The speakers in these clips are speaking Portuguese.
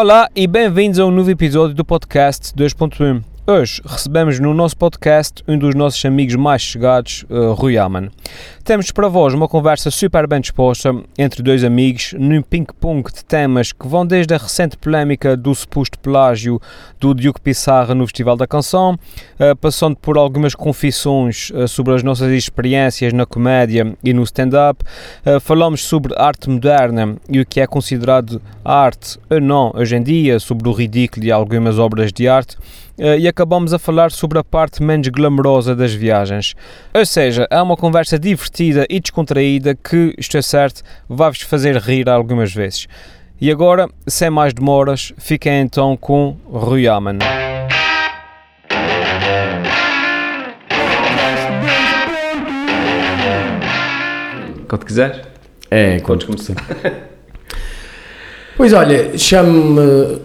Olá e bem-vindos a um novo episódio do podcast 2.1. Hoje recebemos no nosso podcast um dos nossos amigos mais chegados, uh, Rui Aman. Temos para vós uma conversa super bem disposta entre dois amigos num ping-pong de temas que vão desde a recente polémica do suposto plágio do Diogo Pissarra no Festival da Canção, uh, passando por algumas confissões uh, sobre as nossas experiências na comédia e no stand-up. falamos sobre arte moderna e o que é considerado arte ou não hoje em dia, sobre o ridículo de algumas obras de arte e acabamos a falar sobre a parte menos glamourosa das viagens. Ou seja, é uma conversa divertida e descontraída que, isto é certo, vai-vos fazer rir algumas vezes. E agora, sem mais demoras, fiquem então com Rui Aman. Quando quiseres. É, quando começar. pois olha, chame-me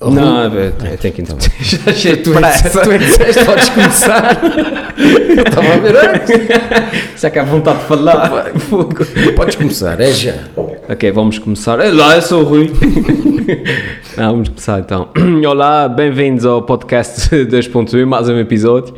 não, eu tenho que então. Já achei tu é que disseste, podes começar. eu estava a ver antes. Se é que há vontade de falar. Podes começar, é já. Ok, vamos começar. Olá, eu sou o Rui. Não, vamos começar então. Olá, bem-vindos ao podcast 2.1, mais um episódio.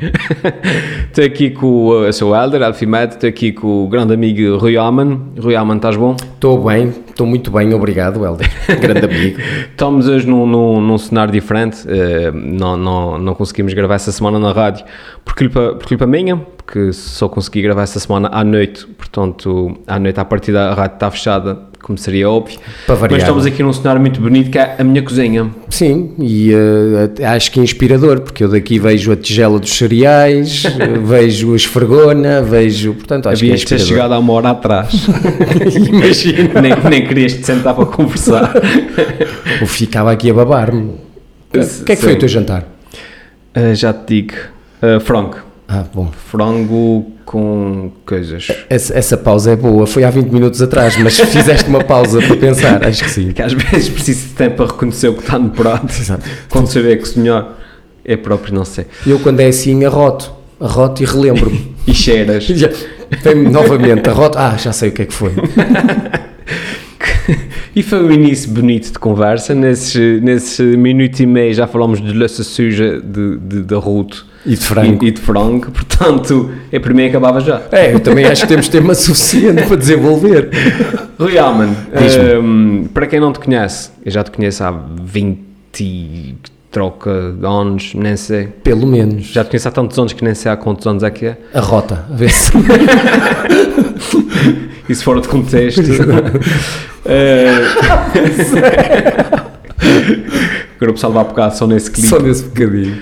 Estou aqui com eu sou o Helder, Alfimed, estou aqui com o grande amigo Rui Aman. Rui Aman, estás bom? Estou bem, estou muito bem, obrigado, Helder. Grande amigo. Estamos hoje num, num, num cenário diferente, uh, não, não, não conseguimos gravar essa semana na rádio por culpa, por culpa minha, porque só consegui gravar essa semana à noite, portanto, à noite à partida a rádio está fechada como seria óbvio. Mas estamos aqui num cenário muito bonito que é a minha cozinha. Sim, e uh, acho que é inspirador, porque eu daqui vejo a tigela dos cereais, vejo a esfregona, vejo. Portanto, acho Havias que é ter chegado há uma hora atrás. Imagina. nem, nem querias te sentar para conversar. Ou ficava aqui a babar-me. O que é que foi o teu jantar? Uh, já te digo. Uh, frango. Ah, bom. Frango com coisas. Essa, essa, pausa é boa, foi há 20 minutos atrás, mas fizeste uma pausa para pensar, acho que sim. Que às vezes preciso de tempo para reconhecer o que está no prato. Exato. Quando vê que o senhor é próprio, não sei. Eu, quando é assim, arroto, arroto e relembro-me. e cheiras. Vem novamente, arroto, ah, já sei o que é que foi. e foi um início bonito de conversa. Nesse, nesse minuto e meio já falamos de louça suja de, de, de Ruto e de frango. E, e, de frango, portanto, é para mim acabava já. É, eu também acho que temos tema suficiente para desenvolver. Rui Alman, um, para quem não te conhece, eu já te conheço há 20 troca de anos, nem sei. Pelo menos. Já te conheço há tantos anos que nem sei há quantos anos é que é. A rota, a ver se. Isso fora de contexto. uh... Agora o pessoal vai bocado só nesse clipe. Só nesse bocadinho.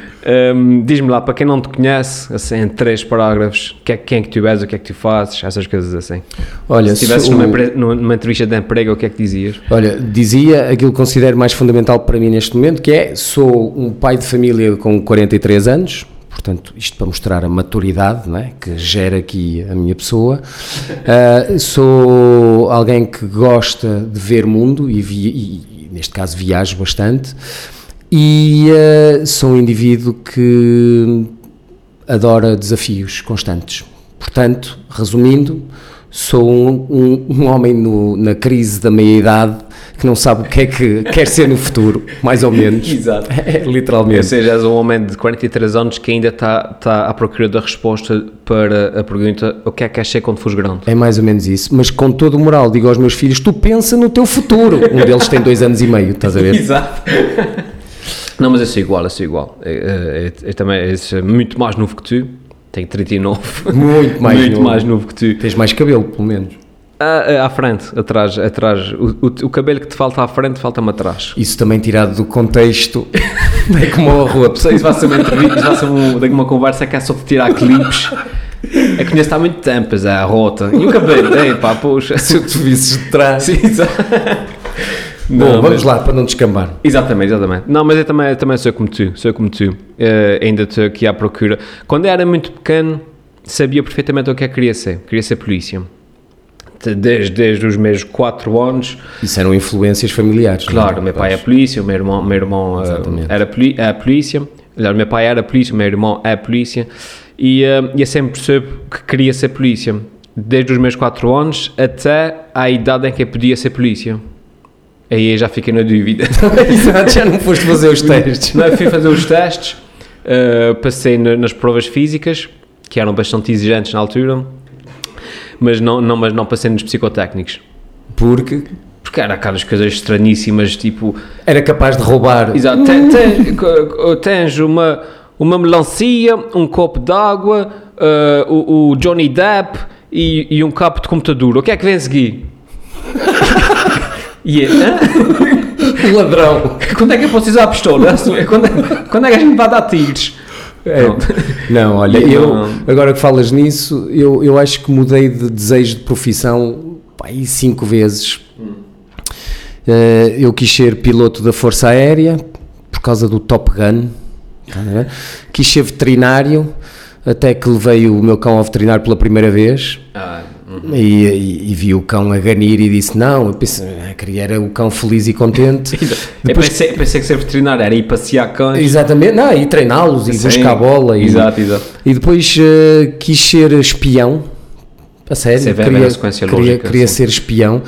Um, Diz-me lá, para quem não te conhece, assim, em três parágrafos, que é, quem é que tu és, o que é que tu fazes, essas coisas assim. Olha, se estivesses numa, numa, entrevista de emprego, o que é que dizias? Olha, dizia aquilo que considero mais fundamental para mim neste momento, que é, sou um pai de família com 43 anos, portanto, isto para mostrar a maturidade não é? que gera aqui a minha pessoa. Uh, sou alguém que gosta de ver mundo e, vi, e, neste caso, viajo bastante. E uh, sou um indivíduo que adora desafios constantes. Portanto, resumindo, sou um, um, um homem no, na crise da meia-idade que não sabe o que é que quer ser no futuro, mais ou menos. Exato. É, literalmente. Ou seja, és um homem de 43 anos que ainda está, está à procura da resposta para a pergunta o que é que queres ser quando fores grande. É mais ou menos isso, mas com todo o moral digo aos meus filhos, tu pensa no teu futuro. Um deles tem dois anos e meio, estás a ver? Exato. Não, mas eu sou igual, eu sou igual. Eu, eu, eu também eu sou muito mais novo que tu. Tenho 39. Muito mais Muito novo. mais novo que tu. Tens mais cabelo, pelo menos. À, à frente, atrás, atrás. O, o, o, cabelo que te falta à frente, falta-me atrás. Isso também tirado do contexto. é como a rua. Isso vai ser uma entrevista, ser uma, uma conversa que é só de tirar clipes. É que conheço há muito tempo, é a rota. E o cabelo, ei pá, poxa. Se eu te visses de trás. Sim, exato. Bom, não, vamos mas, lá, para não descambar. Exatamente, exatamente. Não, mas eu também, também sou como tu, sou como tu. Uh, ainda estou aqui à procura. Quando eu era muito pequeno, sabia perfeitamente o que é que queria ser. Queria ser polícia. Desde, desde os meus 4 anos. Isso eram influências familiares. Claro, o meu pai é polícia, o meu irmão, meu irmão uh, era poli é polícia. O meu pai era polícia, o meu irmão é polícia. E uh, eu sempre percebo que queria ser polícia. Desde os meus 4 anos até à idade em que eu podia ser polícia. Aí já fiquei na dúvida. Exato, já não foste fazer os testes. Não, fui fazer os testes, uh, passei na- nas provas físicas, que eram bastante exigentes na altura, mas não, não, mas não passei nos psicotécnicos. Porque Porque era aquelas coisas estranhíssimas, tipo, era capaz de roubar. exato, tens uma, uma melancia, um copo d'água, uh, o, o Johnny Depp e, e um cabo de computador. O que é que vem a seguir? E é, hã? Ladrão. Quando é que eu posso usar a pistola? Quando é, quando é que a gente vai dar tiros? É. Não, olha, eu, agora que falas nisso, eu, eu acho que mudei de desejo de profissão pá, aí cinco vezes. Eh, eu quis ser piloto da Força Aérea por causa do Top Gun. Ver? Quis ser veterinário até que levei o meu cão ao veterinário pela primeira vez. Ah, E, e- e vi o cão a ganir e disse: Não, eu pensei, ah, queria era o cão feliz e contente. eu pensei, pensei que ser veterinário era ir passear cães. Exatamente, não, e treiná-los e Sim. buscar a bola. E, Exato, exato. E depois eh, quis ser espião. A sério, Isso é queria, queria, lógica, queria sim. ser espião.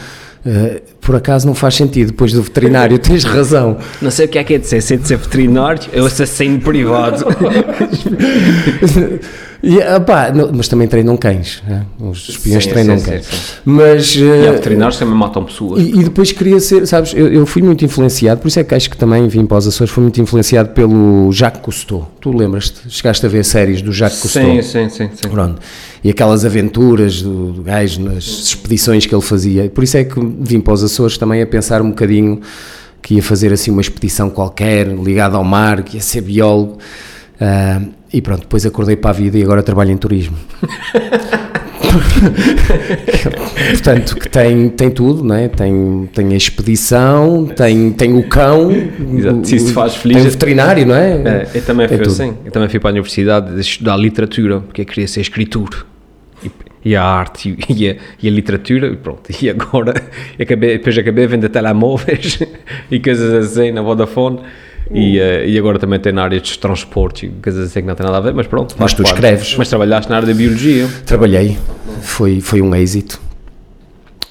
Eh, por acaso não faz sentido, depois do veterinário, tens razão. Não sei o que é que é de ser, ser de ser veterinário, eu assassino privado. E, ah, não, mas também treinam cães, né? os espiões Sim, treinam sim, cães. sim. Mas. E há veterinários que também matam pessoas. E, e depois queria ser, sabes, eu, eu fui muito influenciado, por isso é que acho que também vim para os Açores, fui muito influenciado pelo Jacques Cousteau. Tu lembras-te? Chegaste a ver séries do Jacques Cousteau? Sim, sim, sim, sim. Pronto. E aquelas aventuras do, do gajo nas expedições que ele fazia. Por isso é que vim para os Açores também a pensar um bocadinho que ia fazer assim uma expedição qualquer, ligada ao mar, que ia ser biólogo. Ah, e pronto, depois acordei para a vida e agora trabalho em turismo. Portanto, que tem, tem tudo, não é? tem, tem a expedição, tem, tem o cão, Exato. Se isso faz feliz, tem o eu- veterinário, não é? É, eu também fui tudo. assim. Eu também fui para a universidade estudar literatura, porque eu queria ser escritor. E, a arte e, a, e a literatura, e pronto. E agora, acabei, depois acabei a vender telemóveis e coisas assim na Vodafone. E, eh, e agora também tem na área dos transportes e coisas assim que não tem nada a ver, mas pronto. Mas tu parte. escreves. Mas trabalhaste na área da biologia. Trabalhei, foi, foi um êxito.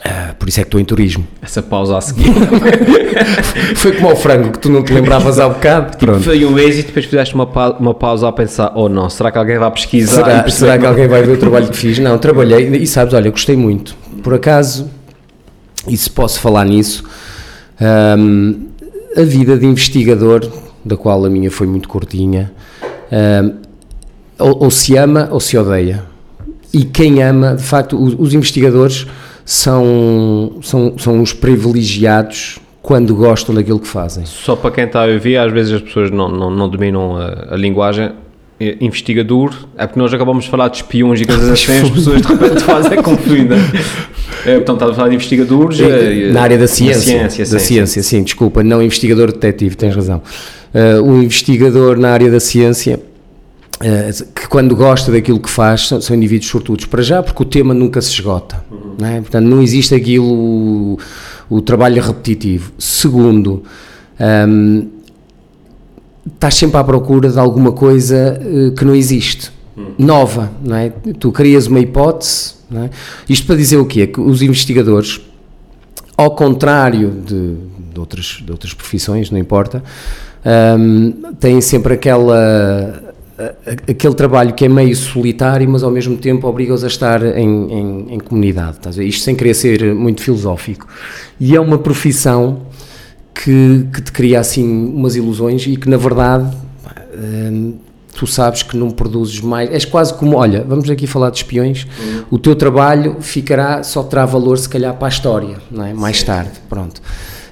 Ah, por isso é que estou em turismo. Essa pausa a seguir. Foi como ao frango que tu não te lembravas há bocado. Pronto. Foi um êxito, depois fizeste uma, pa- uma pausa a pensar: oh não, será que alguém vai pesquisar? Será, será que alguém vai ver o trabalho que fiz? Não, trabalhei e sabes, olha, gostei muito. Por acaso, e se posso falar nisso, hum, a vida de investigador, da qual a minha foi muito curtinha, hum, ou, ou se ama ou se odeia. E quem ama, de facto, os, os investigadores são, são, são os privilegiados quando gostam daquilo que fazem. Só para quem está a ouvir, às vezes as pessoas não, não, não dominam a, a linguagem. Eh, Investigador, é porque nós acabamos de falar de espiões e coisas assim, as pessoas de repente fazem confundem. É, portanto, estás a falar de investigadores eh, na área da ciência, ciência, da ciência, sim, desculpa, não investigador detetive, tens razão. Uh, o investigador na área da ciência, uh, que quando gosta daquilo que faz, são, são indivíduos sortudos. Para já, porque o tema nunca se esgota, não é? portanto, não existe aquilo, o, o trabalho repetitivo. Segundo, um, estás sempre à procura de alguma coisa uh, que não existe, nova, não é? Tu crias uma hipótese, não é? Isto para dizer o quê? Que os investigadores, ao contrário de, de, outras, de outras profissões, não importa, hum, têm sempre aquela aquele trabalho que é meio solitário, mas ao mesmo tempo obriga-os a estar em, em, em comunidade. Isto sem querer ser muito filosófico. E é uma profissão que, que te cria assim umas ilusões e que na verdade hum, tu sabes que não produzes mais. És quase como, olha, vamos aqui falar de espiões, o teu trabalho ficará, só terá valor se calhar para a história, não é? mais tarde, pronto.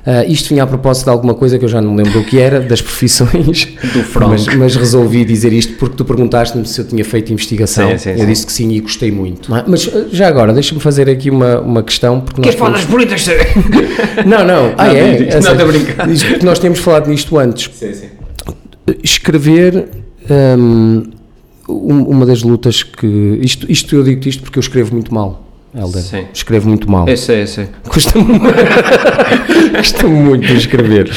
Ah, isto vinha a propósito de alguma coisa que eu já não me lembro o que era, das profissões, Do Franco. mas, mas resolvi dizer isto porque tu perguntaste-me se eu tinha feito investigação. Sim, sim, eu sim. disse que sim e gostei muito. Mas ah, já agora, deixa-me fazer aqui uma, uma questão. Porque nós temos- bonitas? Não, não, ah, Não, é? É Não, estou a brincar. Isto nós temos falado nisto antes. Sim, sim. Escrever. hum, um- uma das lutas que. Isto, isto eu digo isto porque eu escrevo muito mal, Helder. Sim. Escrevo muito mal. Eu sei, eu sei. Custa-me custa muito de escrever.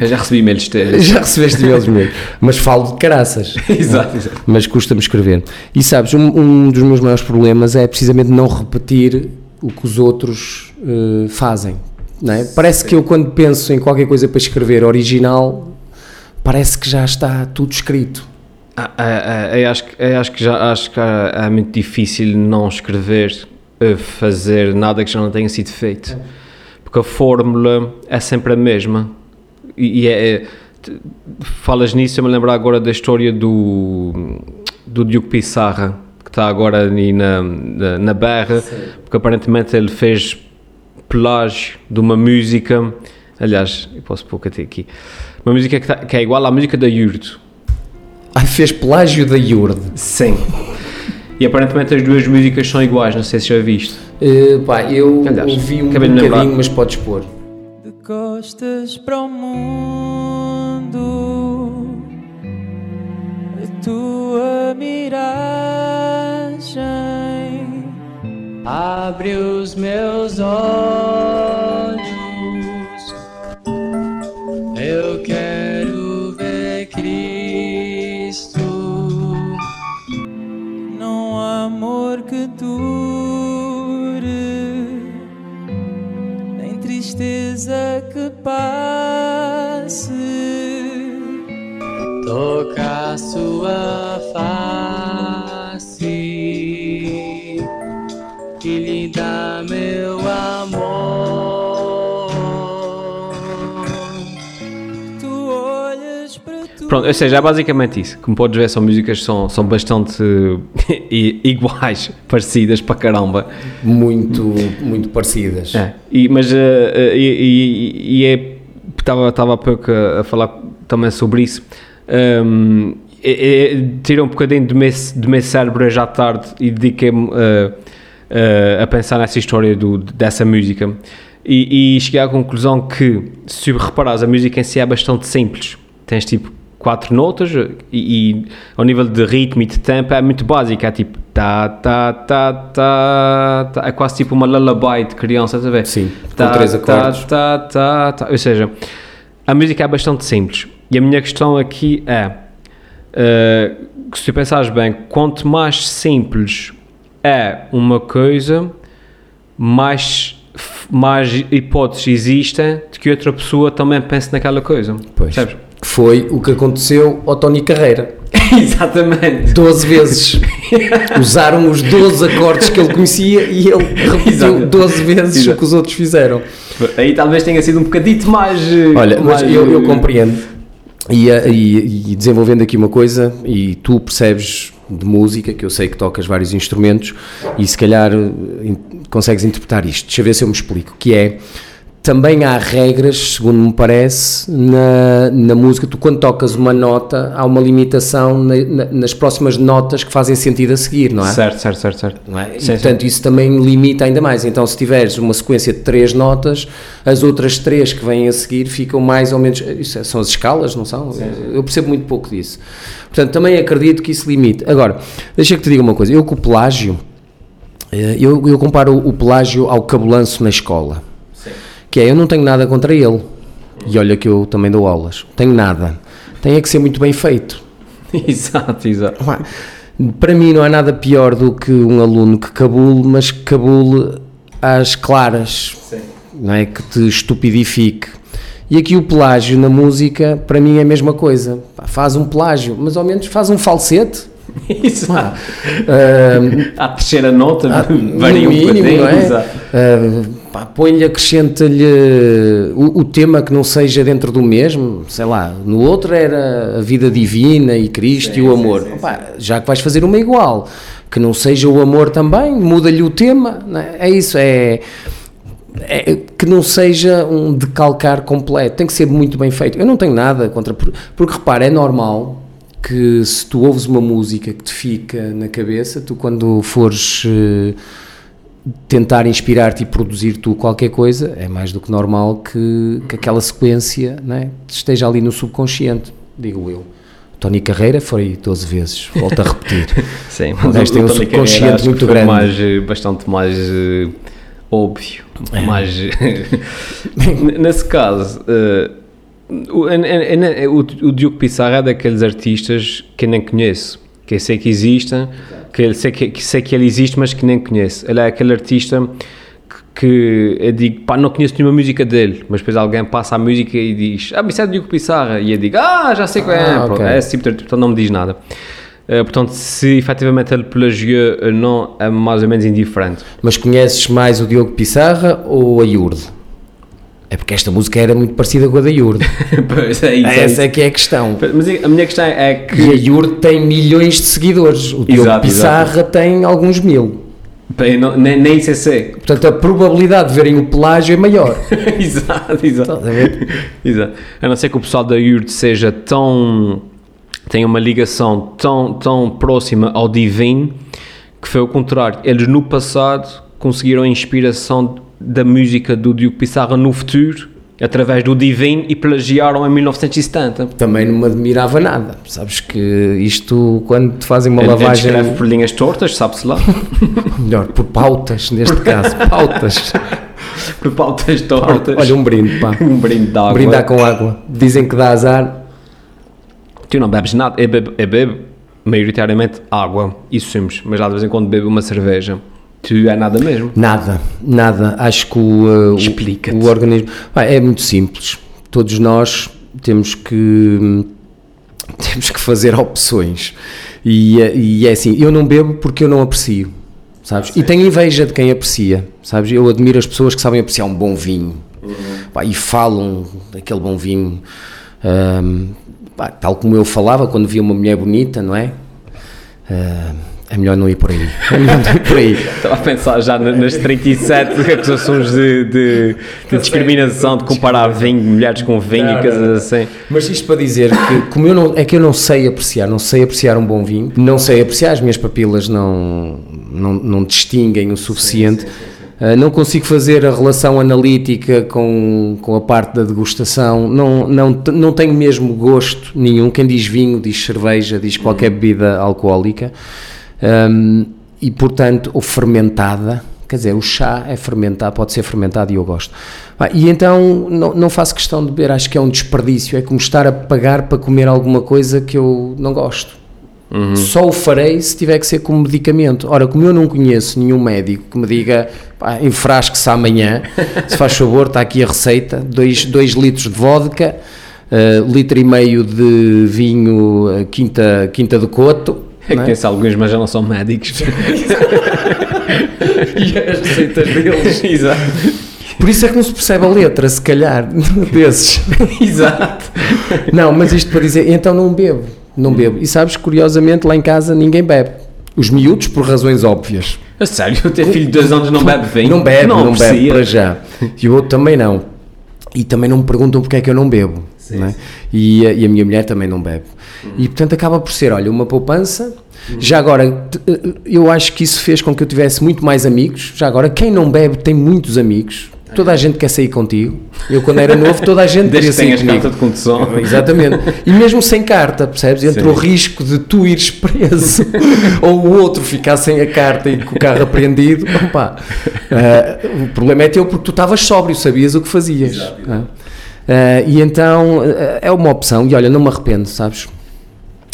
Eu já recebi e-mails teus. já recebeste e-mails meus, mas falo de caraças. Exato, exato. Mas custa-me escrever. E sabes, um, um dos meus maiores problemas é precisamente não repetir o que os outros eh, fazem. não é? Parece que eu, quando penso em qualquer coisa para escrever original, parece que já está tudo escrito. Ah, ah, ah, eu acho, que- eu acho que já acho que é, é muito difícil não escrever, eh, fazer nada que já não tenha sido feito. Porque a fórmula é sempre a mesma. E, e é, é- falas nisso, eu me lembro agora da história do, do Diogo Pissarra, que está agora ali na, na, na berra, porque aparentemente ele fez plágio de uma música. Aliás, eu posso pôr até aqui. Uma música que, tá- que é igual à música da Yurto. Ai, fez plágio da Yurde. Sim. E aparentemente as duas músicas são iguais, não sei se já viste. Eh, pá, eu Aliás, ouvi um lembrar. bocadinho, mas podes pôr. De costas para o mundo, a tua miragem abre os meus olhos. Tristeza que passe. Toca a sua face Pronto, ou seja, é basicamente isso. Como podes ver, são músicas que são, são bastante iguais, parecidas para caramba. Muito, muito parecidas. É. E, mas, eh, e, e- e é. Estava, estava há pouco a, a falar também sobre isso. Um, é- é- tira um bocadinho do meu, do meu cérebro à tarde e dediquei-me eh, eh, a pensar nessa história do, dessa música. E, e cheguei à conclusão que, se reparares, a música em si é bastante simples. Tens tipo quatro notas e, e ao nível de ritmo e de tempo é muito básico. É tipo tá, tá, tá, tá, tá. É quase tipo uma lullaby de criança, estás a ver? Sim, com três acordes. Tá, tá, tá. Ou seja, a música é bastante simples. E a minha questão aqui é: eh, que se tu pensares bem, quanto mais simples é uma coisa, mais, mais hipóteses existem de que outra pessoa também pense naquela coisa. Pois. Percebes? Foi o que aconteceu ao Tony Carreira. Exatamente. 12 vezes. Usaram os 12 acordes que ele conhecia e ele repetiu Exato. 12 vezes o Exato. que os outros fizeram. Aí talvez tenha sido um bocadito mais. Olha, mas mais, eu, eu eh, compreendo. E, eh, e- e desenvolvendo aqui uma coisa, e tu percebes de música, que eu sei que tocas vários instrumentos, e se calhar eh, in- consegues interpretar isto. Deixa eu ver se eu me explico. Que é, também há regras, segundo me parece, na, na música. Tu, quando tocas uma nota, há uma limitação na- na- nas próximas notas que fazem sentido a seguir, não é? Certo, certo, certo, certo. não é? E, Sim, portanto, isso também limita ainda mais. Então, se tiveres uma sequência de três notas, as outras três que vêm a seguir ficam mais ou menos. Isso é- são as escalas, não são? Eu percebo muito pouco disso. Portanto, também acredito que isso limite. Agora, deixa que te diga uma coisa. Eu com o pelágio, eh, eu, eu comparo o pelágio ao cabulanço na escola. Que é, eu não tenho nada contra ele. E olha que eu também dou aulas. Tenho nada. Tem é que ser muito bem feito. exato, exato. Para mim não há nada pior do que um aluno que cabule, mas que cabule às claras, não é? Que te estupidifique. E aqui o pelágio na música, para mim é a mesma coisa. Faz um pelágio, mas ao menos faz um falsete. Exato. Ah, À terceira nota, varia no um mínimo, bocadinho. não é? exato. Pá, Põe-lhe, acrescenta-lhe o, o tema que não seja dentro do mesmo, sei lá, no outro era a vida divina e Cristo e o amor. Pá, já que vais fazer uma igual, que não seja o amor também, muda-lhe o tema, é? é isso, é, é que não seja um decalcar completo, tem que ser muito bem feito. Eu não tenho nada contra, por- porque repara, é normal que se tu ouves uma música que te fica na cabeça, tu quando fores eh, tentar inspirar-te e produzir tu qualquer coisa, é mais do que normal que, que aquela sequência né, esteja ali no subconsciente, digo eu. Tony Carreira foi 12 vezes, volto a repetir. Sim, O resto tem um Tony Carreira subconsciente que muito grande. Mais, bastante mais eh, óbvio. Mais, eh, nesse caso, eh, o, en- o, o Diogo Pissarra é daqueles artistas que eu nem conheço, que eu sei que existem, que eu sei que, que sei que ele existe, mas que nem conheço. Ele é aquele artista que, eu digo, pá, não conheço nenhuma música dele, mas depois alguém passa a música e diz, ah, isso é do Diogo Pissarra, e eu digo, ah, já sei qual é, Ah, é esse tipo de atitude, então não me diz nada. Eh, portanto, se efetivamente ele plagiou ou não, é mais ou menos indiferente. Mas conheces mais o Diogo Pissarra ou a Iurde? É porque esta música era muito parecida com a da Iurde. pois é isso. é Essa é que é a questão. Mas a minha questão é que E a Iurde tem milhões de seguidores. O Diogo Exato, Pissarra tem alguns mil. não- nem, nem isso eu sei. Portanto, a probabilidade de verem o pelágio é maior. exato, exato. A? Exato. A não ser que o pessoal da URD seja tão. tenha uma ligação tão, tão próxima ao divino que foi o contrário. Eles no passado conseguiram a inspiração da música do Diogo Pissarra no futuro através do divino e plagiaram em 1970. Também não me admirava nada. Sabes que isto, quando te fazem uma lavagem. escreve por linhas tortas, sabe-se lá. Melhor, por pautas, neste caso. Pautas. por pautas tortas. Olha, um brinde, pá. um brinde de água. Brindar com água. Dizem que dá azar. Tu não bebes nada. Eu bebo, eu bebo maioritariamente água e sumos, mas lá de vez em quando bebo uma cerveja. Tu é nada mesmo. Nada, nada. Acho que o, uh, o- Explica-te. o organismo. Pá, é muito simples. Todos nós temos que. Temos que fazer opções. E, é- e é assim, eu não bebo porque eu não aprecio, sabes? E tenho inveja de quem aprecia, sabes? Eu admiro as pessoas que sabem apreciar um bom vinho pá, e falam daquele bom vinho, ahm, pá, tal como eu falava quando via uma mulher bonita, não é? Ah, é melhor não ir por aí. É melhor não ir por aí. Estava a pensar já na- nas 37 acusações de, de- de discriminação, de comparar vinho, mulheres com vinho e coisas assim. Mas isto para dizer que, como eu não, é que eu não sei apreciar, não sei apreciar um bom vinho, não sei apreciar, as minhas papilas não, não, não distinguem o suficiente, Ah, não consigo fazer a relação analítica com, com a parte da degustação, não, não, não tenho mesmo gosto nenhum. Quem diz vinho, diz cerveja, diz qualquer bebida alcoólica, Ahm, e portanto, ou fermentada. Quer dizer, o chá é fermentado, pode ser fermentado e eu gosto. Ah, E então não, não faço questão de beber, acho que é um desperdício, é como estar a pagar para comer alguma coisa que eu não gosto. Só o farei se tiver que ser como medicamento. Ora, como eu não conheço nenhum médico que me diga pá, enfrasque-se amanhã, se faz favor, está aqui a receita: 2 litros de vodka, eh, litro e meio de vinho eh, Quinta, quinta do Coto. É que não é? conheço alguns, mas já não são médicos. E as receitas deles. Exato. Por isso é que não se percebe a letra, se calhar, desses. Exato. Não, mas isto para dizer, então não bebo, não bebo. E sabes, curiosamente, lá em casa ninguém bebe. Os miúdos, por razões óbvias. A sério, o teu filho de 2 anos não bebe vinho? Não bebe, não, bebe aprecia? para já. E o outro também não. E também não me perguntam porque é que eu não bebo. Não é? E, a, e a minha mulher também não bebe. E portanto acaba por ser, olha, uma poupança. Já agora, t- eu acho que isso fez com que eu tivesse muito mais amigos. Já agora, quem não bebe tem muitos amigos. Toda a gente quer sair contigo. Eu, quando era novo, toda a gente queria que sair comigo. carta de condução. Exatamente. E mesmo sem carta, percebes? Entre Sim. o risco de tu ires preso ou o outro ficar sem a carta e com o carro apreendido, opá, eh, o problema é teu porque tu estavas sóbrio, sabias o que fazias. não é? Eh, e então eh, é uma opção, e olha, não me arrependo, sabes?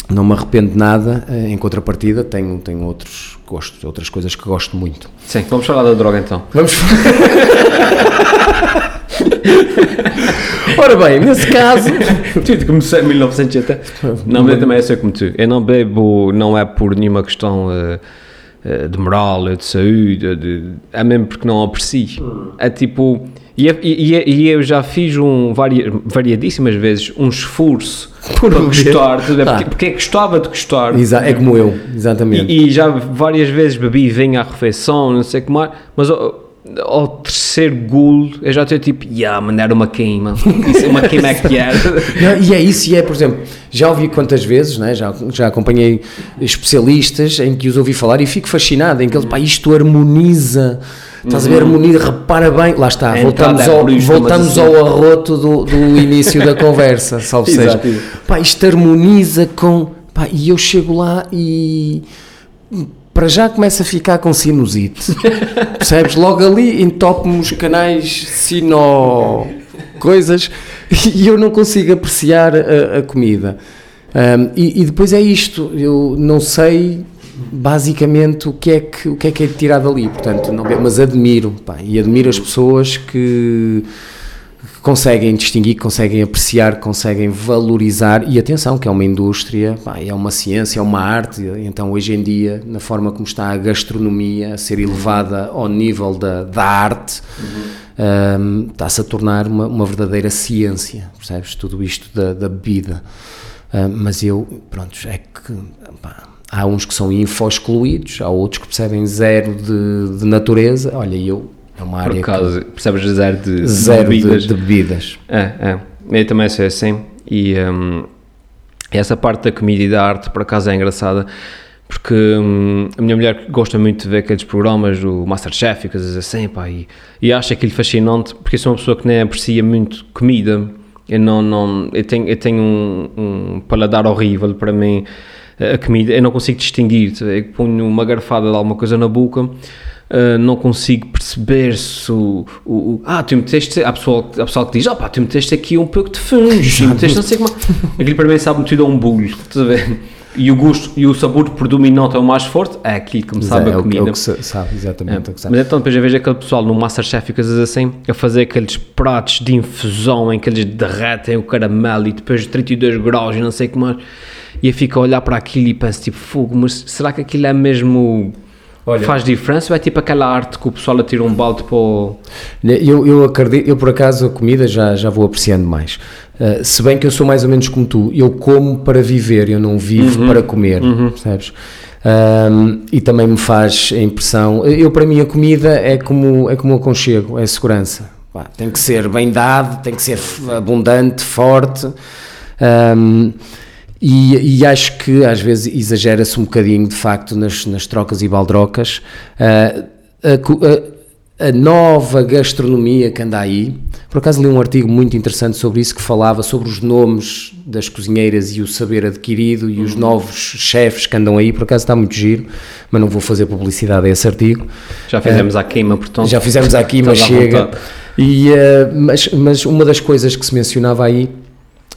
Não me arrependo de nada, eh, em contrapartida tenho, tenho outros gostos, outras coisas que gosto muito. Sim, vamos falar da droga então. Vamos. Ora bem, nesse caso. Tu comecei em 1980. Não, mas eu também sou como tu. Eu não bebo, não é por nenhuma questão eh, de moral, de saúde, de, é mesmo porque não aprecio. É tipo. E, é- e, e- e eu já fiz um, varia, variadíssimas vezes um esforço Por para gostar? Ah. porque, é gostava de gostar. É como eu, exatamente. E, e já várias vezes bebi vinho à refeição, não sei o que mais, mas ao, ao terceiro golo eu já estou tipo, yeah, mano, era uma queima. Isso, uma queima é que era. Não, e é isso, e é, por exemplo, já ouvi quantas vezes, né, já, já acompanhei especialistas em que os ouvi falar e fico fascinado, em que eles, pá, isto harmoniza, estás a ver, harmoniza, repara bem, lá está, A voltamos, é ao, voltamos assim- ao arroto do, do início da conversa, salvo seja. Pá, isto harmoniza com, pá, e eu chego lá e... Para já começa a ficar com sinusite, percebes? Logo ali entope-me os canais sino... coisas e eu não consigo apreciar a, a comida. Um, e, e depois é isto, eu não sei basicamente o que é que, o que, é, que é tirado dali. Portanto, não, mas admiro, pá, e admiro as pessoas que, conseguem distinguir, que conseguem apreciar, que conseguem valorizar. E atenção, que é uma indústria, é uma ciência, é uma arte. Então, hoje em dia, na forma como está a gastronomia a ser elevada ao nível da, da arte. Um, está-se a tornar uma, uma verdadeira ciência, percebes? Tudo isto da, da bebida. Um, mas eu, pronto, é que pá, há uns que são info-excluídos, há outros que percebem zero de, de natureza. Olha, eu, é uma Por área acaso, percebes zero de, que, zero de bebidas. de bebidas. É, é. Eu também sou assim. E hum, essa parte da comida e da arte, por acaso, é engraçada. Porque hum, a minha mulher gosta muito de ver aqueles programas do Masterchef e coisas assim, pá, e, e acha aquilo fascinante, porque sou uma pessoa que nem aprecia muito comida. Eu, não, não, eu tenho, eu tenho um, um paladar horrível para mim, a comida, eu não consigo distinguir. Eu ponho uma garfada de alguma coisa na boca, Uh, não consigo perceber se o, o, o, ah, tu meteste, há pessoal, há pessoal que diz, ah pá, tu meteste aqui um pouco de fungos, e meteste não sei como, aquilo para mim sabe metido a um bolo, estás a ver? E o gosto e o sabor predominante é o mais forte, é aquilo que me sabe é, a que- comida. é o que se- sabe, exatamente. É, o que sabe. Mas então depois eu vejo aquele pessoal no Masterchef e coisas assim a fazer aqueles pratos de infusão em que eles derretem o caramelo e depois 32 graus e não sei o que mais e eu fico a olhar para aquilo e penso tipo fogo, mas será que aquilo é mesmo Olha- faz diferença ou é tipo aquela arte que o pessoal atira um balde para o... Eu, eu acredito, eu por acaso a comida já, já vou apreciando mais. Uh, se bem que eu sou mais ou menos como tu, eu como para viver, eu não vivo para comer, percebes? Um, e também me faz a impressão. Eu, para mim, a comida é como, é como aconchego, é segurança. Pá, tem que ser bem dado, tem que ser abundante, forte. Um, e, e acho que às vezes exagera-se um bocadinho de facto nas, nas trocas e baldrocas. Ah, a co- a- a nova gastronomia que anda aí. Por acaso li um artigo muito interessante sobre isso que falava sobre os nomes das cozinheiras e o saber adquirido e os novos chefes que andam aí. Por acaso está muito giro, mas não vou fazer publicidade a esse artigo. Já fizemos à queima, portanto... Já fizemos à chega. vontade. E, eh, mas, mas uma das coisas que se mencionava aí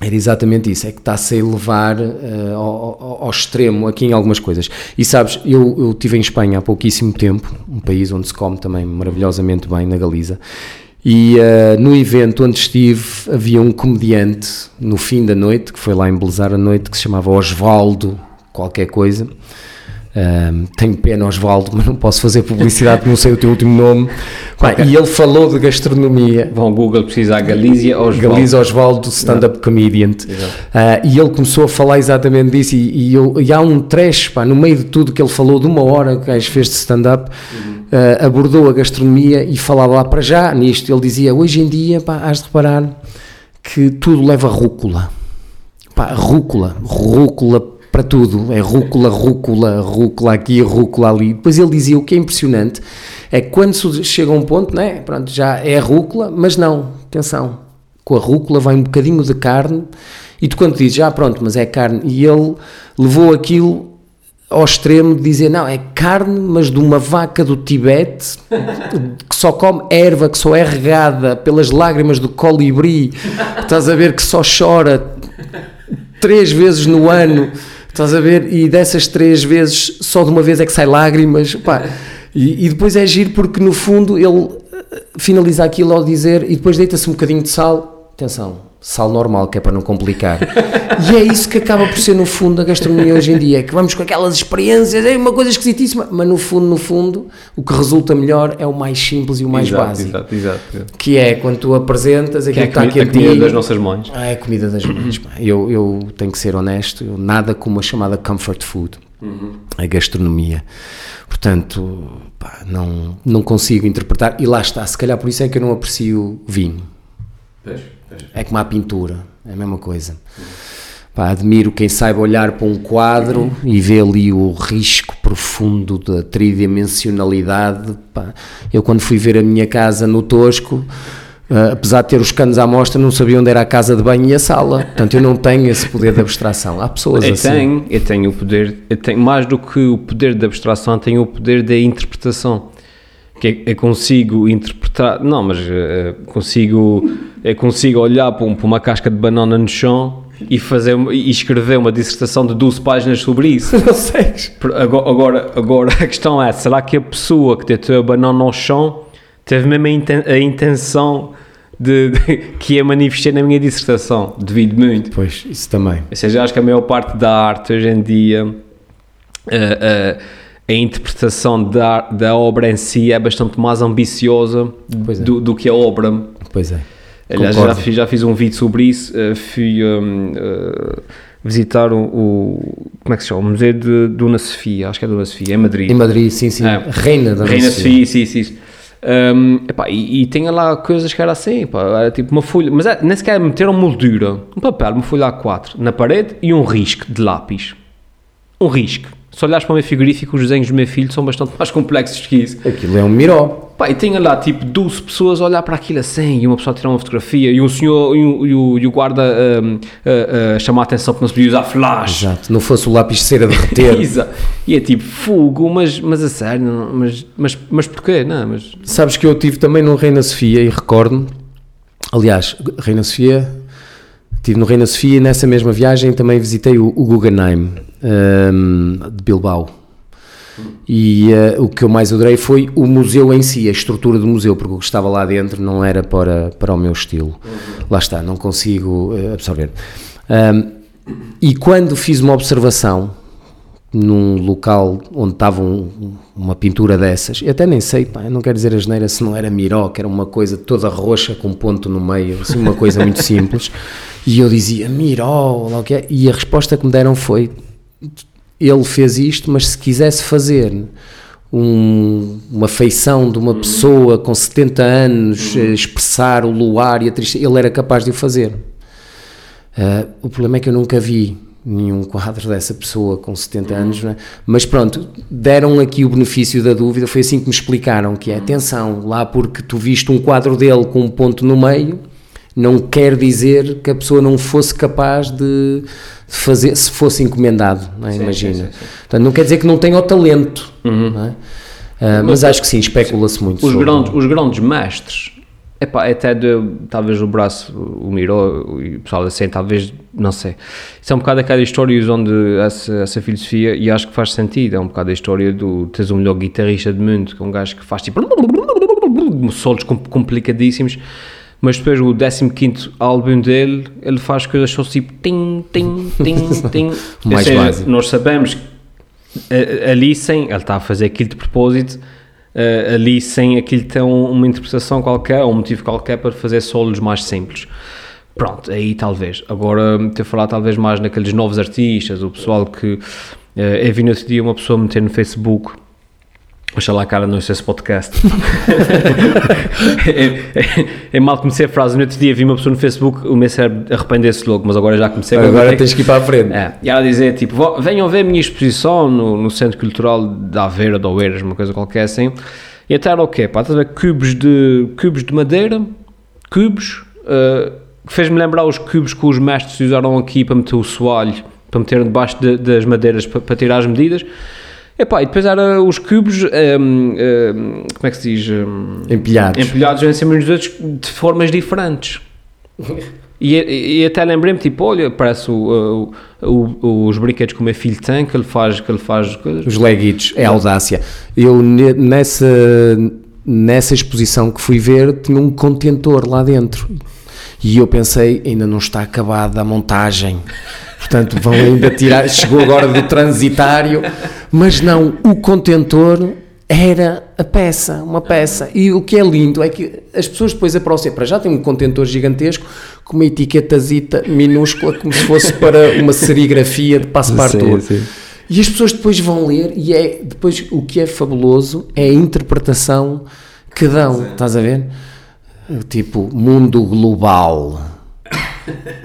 era exatamente isso, é que está-se a elevar eh, ao, ao- extremo aqui em algumas coisas. E sabes, eu, eu estive em Espanha há pouquíssimo tempo, um país onde se come também maravilhosamente bem, na Galiza, e eh, no evento onde estive havia um comediante no fim da noite, que foi lá embelezar a noite, que se chamava Osvaldo qualquer coisa, Ahm, tenho pena, Osvaldo, mas não posso fazer publicidade porque não sei o teu último nome. Pá, E ele falou de gastronomia. Vão Google precisar Galícia ou Galiza Osvaldo, stand-up comedian. Ah, e ele começou a falar exatamente disso. E, e eu- e há um trecho, pá, no meio de tudo que ele falou, de uma hora que gajo fez de stand-up, ah, abordou a gastronomia e falava lá para já nisto. Ele dizia: Hoje em dia, pá, has de reparar que tudo leva rúcula. Pá, rúcula, rúcula para tudo, é rúcula, rúcula, rúcula aqui, rúcula ali. Depois ele dizia o que é impressionante é que quando chega a um ponto, né, pronto, já é rúcula, mas não, atenção, com a rúcula vai um bocadinho de carne e tu quando dizes, já pronto, mas é carne, e ele levou aquilo ao extremo de dizer, não, é carne, mas de uma vaca do Tibete que só come erva, que só é regada pelas lágrimas do colibri, estás a ver que só chora três vezes no ano, estás a ver? E dessas três vezes, só de uma vez é que sai lágrimas, pá. E, e depois é giro porque no fundo ele eh, finaliza aquilo ao dizer e depois deita-se um bocadinho de sal, atenção, sal normal, que é para não complicar. E é isso que acaba por ser no fundo a gastronomia hoje em dia, é que vamos com aquelas experiências, é uma coisa esquisitíssima, mas no fundo, no fundo, o que resulta melhor é o mais simples e o mais exato, básico. Exato, exato, exato. Que é quando tu apresentas Que aquilo é que a, está aqui a comida das nossas mães. ah, é a comida das mães. Eu, eu tenho que ser honesto, nada como a chamada comfort food, a gastronomia. Portanto, pá, não, não consigo interpretar. E lá está, se calhar por isso é que eu não aprecio vinho. É como a pintura, é a mesma coisa. Pá, admiro quem saiba olhar para um quadro e ver ali o risco profundo da tridimensionalidade. Pá. Eu, quando fui ver a minha casa no Tosco, ah, apesar de ter os canos à mostra, não sabia onde era a casa de banho e a sala. Portanto, eu não tenho esse poder de abstração. Há pessoas Eu assim. tenho, eu tenho o poder, eu tenho mais do que o poder da abstração, tenho o poder da interpretação. Que é- eu consigo interpretar, não, mas eh, consigo, eu consigo olhar para, um- uma casca de banana no chão e, fazer, e escrever uma dissertação de 12 páginas sobre isso. Não sei. Agora, agora, a questão é: será que a pessoa que deitou a banana ao chão teve mesmo a, inten- a intenção de, de- que ia manifestar na minha dissertação? Devido muito. Pois, isso também. Ou seja, acho que a maior parte da arte hoje em dia, eh, eh, a interpretação da, da obra em si é bastante mais ambiciosa é. do, do que a obra. Pois é. Aliás, já fiz, já fiz um vídeo sobre isso. eh, fui hum, eh, visitar o, o- Como é que se chama? O Museu de Dona Sofia, acho que é Dona Sofia, em Madrid. Em Madrid, sim, sim. É. Reina da Reina. Sofia, sim, sim. sim. Hum, epá, e, e tinha lá coisas que era assim, era tipo uma folha, mas é, nem sequer meteram moldura, um papel, uma folha A4 na parede e um risco de lápis. Um risco. Se olhares para o meu frigorífico, os desenhos do meu filho são bastante mais complexos que isso. Aquilo é um miró. Pá, e tinha lá tipo 12 pessoas a olhar para aquilo assim, e uma pessoa a tirar uma fotografia, e o senhor e o, e o, e o guarda hum, a, a chamar a atenção que não se podia usar flash. Exato. Não fosse o lápis de cera derreter. Exato. E é tipo, fogo, mas, mas a sério, não- mas, mas, mas porquê? Não, mas Sabes que eu tive também no Reina Sofia e recordo-me, aliás, Reina Sofia, estive no Reina Sofia e nessa mesma viagem também visitei o, o Guggenheim hum, de Bilbao. E eh, o que eu mais adorei foi o museu em si, a estrutura do museu, porque o que estava lá dentro não era para, para o meu estilo. Lá está, não consigo eh, absorver. Hum, e quando fiz uma observação num local onde estava um- uma pintura dessas, eu até nem sei, pá, não quero dizer a geneira se não era Miró, que era uma coisa toda roxa com um ponto no meio, assim, uma coisa muito simples, e eu dizia Miró, lá o que é, e a resposta que me deram foi: ele fez isto, mas se quisesse fazer um- uma feição de uma pessoa com 70 anos, expressar o luar e a tristeza, ele era capaz de o fazer. Ah, o problema é que eu nunca vi nenhum quadro dessa pessoa com 70 anos, não é? mas pronto, deram aqui o benefício da dúvida, foi assim que me explicaram, que é, atenção, lá porque tu viste um quadro dele com um ponto no meio, não quer dizer que a pessoa não fosse capaz de fazer, se fosse encomendado, não é? imagina. sim, sim, sim. Portanto, não quer dizer que não tenha o talento, não é? Ah, mas acho que sim, especula-se muito os sobre- grandes, os grandes mestres, epá, até de, talvez o braço, o Miró e o pessoal assim, talvez, não sei. Isso é um bocado aquela história onde essa, essa filosofia, e acho que faz sentido, é um bocado a história do teres o melhor guitarrista do mundo, que é um gajo que faz tipo solos com- complicadíssimos, mas depois o 15 álbum dele, ele faz coisas só tipo tim, tim, tim, tim. Mais seja, básico. Nós sabemos que a- ali sem, ele está a fazer aquilo de propósito, eh, ali sem aquilo um- uma interpretação qualquer, ou um motivo qualquer para fazer solos mais simples. Pronto, aí talvez. Agora, ter falado talvez mais naqueles novos artistas, o pessoal que. eh, eu vi no outro dia uma pessoa meter no Facebook. Oxalá, cara, não sei esse podcast. é, é, é mal comecei a frase. No outro dia vi uma pessoa no Facebook, o meu cérebro arrependeu-se logo, mas agora já comecei Agora ter tens que ir para a frente. é, e ela dizia tipo: "Vo- venham ver a minha exposição no, no Centro Cultural da Aveira, de Oeiras, uma coisa qualquer assim. E até era o quê? Pá, estás a ver cubos de, cubos de madeira, cubos, uh, fez-me lembrar os cubos que os mestres usaram aqui para meter o soalho, para meter debaixo de- das madeiras para, para tirar as medidas. Epá, e depois era os cubos, hum, hum, como é que se diz? Hum, Empilhados. empilhados em cima dos outros de formas diferentes. E, e até lembrei-me, tipo, olha, parece o, o- o- os brinquedos que o meu filho tem, que ele faz, que ele faz coisas. Os leguitos, é audácia. Eu ne- nessa, nessa exposição que fui ver tinha um contentor lá dentro e eu pensei, ainda não está acabada a montagem, portanto vão ainda tirar, chegou agora do transitário, mas não, o contentor era a peça, uma peça. E o que é lindo é que as pessoas depois aproximam, para já tem um contentor gigantesco com uma etiquetazita minúscula como se fosse para uma serigrafia de passepartout. Sim, sim. E as pessoas depois vão ler e é depois o que é fabuloso é a interpretação que dão, estás a ver? Tipo, mundo global.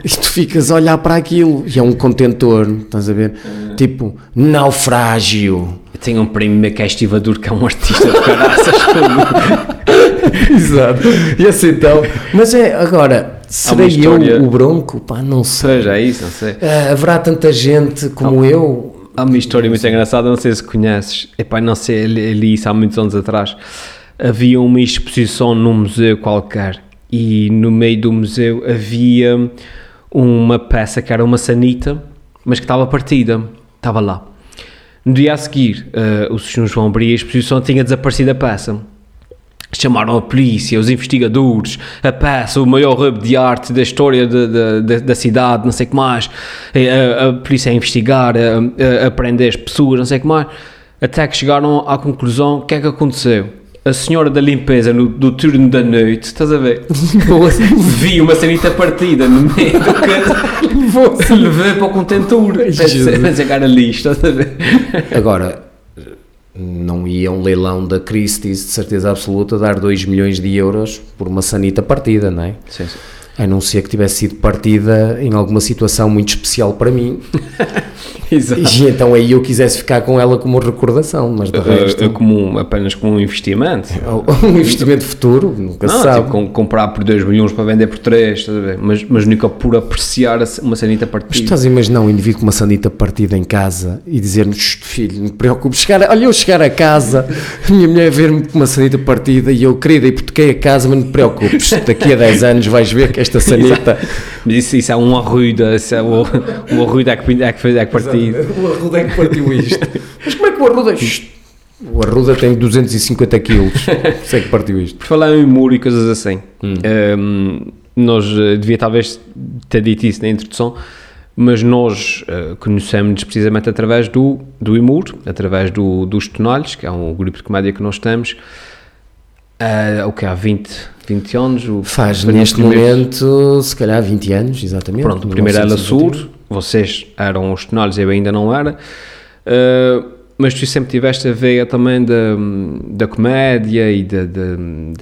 E tu ficas a olhar para aquilo e é um contentor, estás a ver? Tipo, naufrágio. Eu tenho um primo meu que é estivador, que é um artista de caraças. Exato. E assim então. Mas é, agora, serei história- eu o bronco? Pá, não sei. Seja, é isso, não sei. Ah, haverá tanta gente como eu? Há uma história muito engraçada, não sei se conheces. Epá, não sei, li isso há muitos anos atrás. Havia uma exposição num museu qualquer e no meio do museu havia uma peça que era uma sanita, mas que estava partida, estava lá. No dia a seguir, eh, o Sr. João abria a exposição tinha desaparecido a peça. Chamaram a polícia, os investigadores, a peça, o maior hub de arte da história de- de- de- da cidade, não sei o que mais. Eh, A, a polícia a investigar, a, a, a prender as pessoas, não sei o que mais. Até que chegaram à conclusão: o que é que aconteceu? A senhora da limpeza no, do turno da noite, estás a ver? Viu uma sanita partida no meio do canto, levei para o contentor, a Jesus. a sacar a lixo, estás a ver? Agora, não ia um leilão da Christie's, de certeza absoluta, dar 2 milhões de euros por uma sanita partida, não é? Sim, sim. A não ser que tivesse sido partida em alguma situação muito especial para mim. Exato. E então aí eu quisesse ficar com ela como recordação, mas de resto, É como apenas como um investimento. um investimento futuro, nunca se Não, sabe. tipo, com- comprar por 2 milhões para vender por 3, mas, mas nunca por apreciar uma sanita Mas partida. estás a imaginar um indivíduo com uma sanita partida em casa e "Shh, filho, não te preocupes, chegar, a- olha eu chegar a casa, minha mulher ver-me com uma sanita partida e eu, querida, hipotequei a casa, mas não te preocupes, daqui a 10 anos vais ver que esta sanita... Mas isso, isso é um arruida, isso é o, o é que, é que fez é que partido. O Arruda é que partiu isto. Mas como é que o Arruda... Shh, O Arruda tem 250 quilos, sei que partiu isto. Por falar em muro e coisas assim, hum, nós eh, devia talvez ter dito isso na introdução, mas nós eh, conhecemos precisamente através do, do IMUR, através do, dos Tonalhos, que é um grupo de comédia que nós temos, eh, o que há 20, 20 anos. O, Faz neste primeiros- momento, se calhar 20 anos, exatamente. Pronto, o primeiro era 1991. Sur, vocês eram os Tonalhos, eu ainda não era. Uh, mas tu sempre tiveste a veia também da, da comédia e da, da-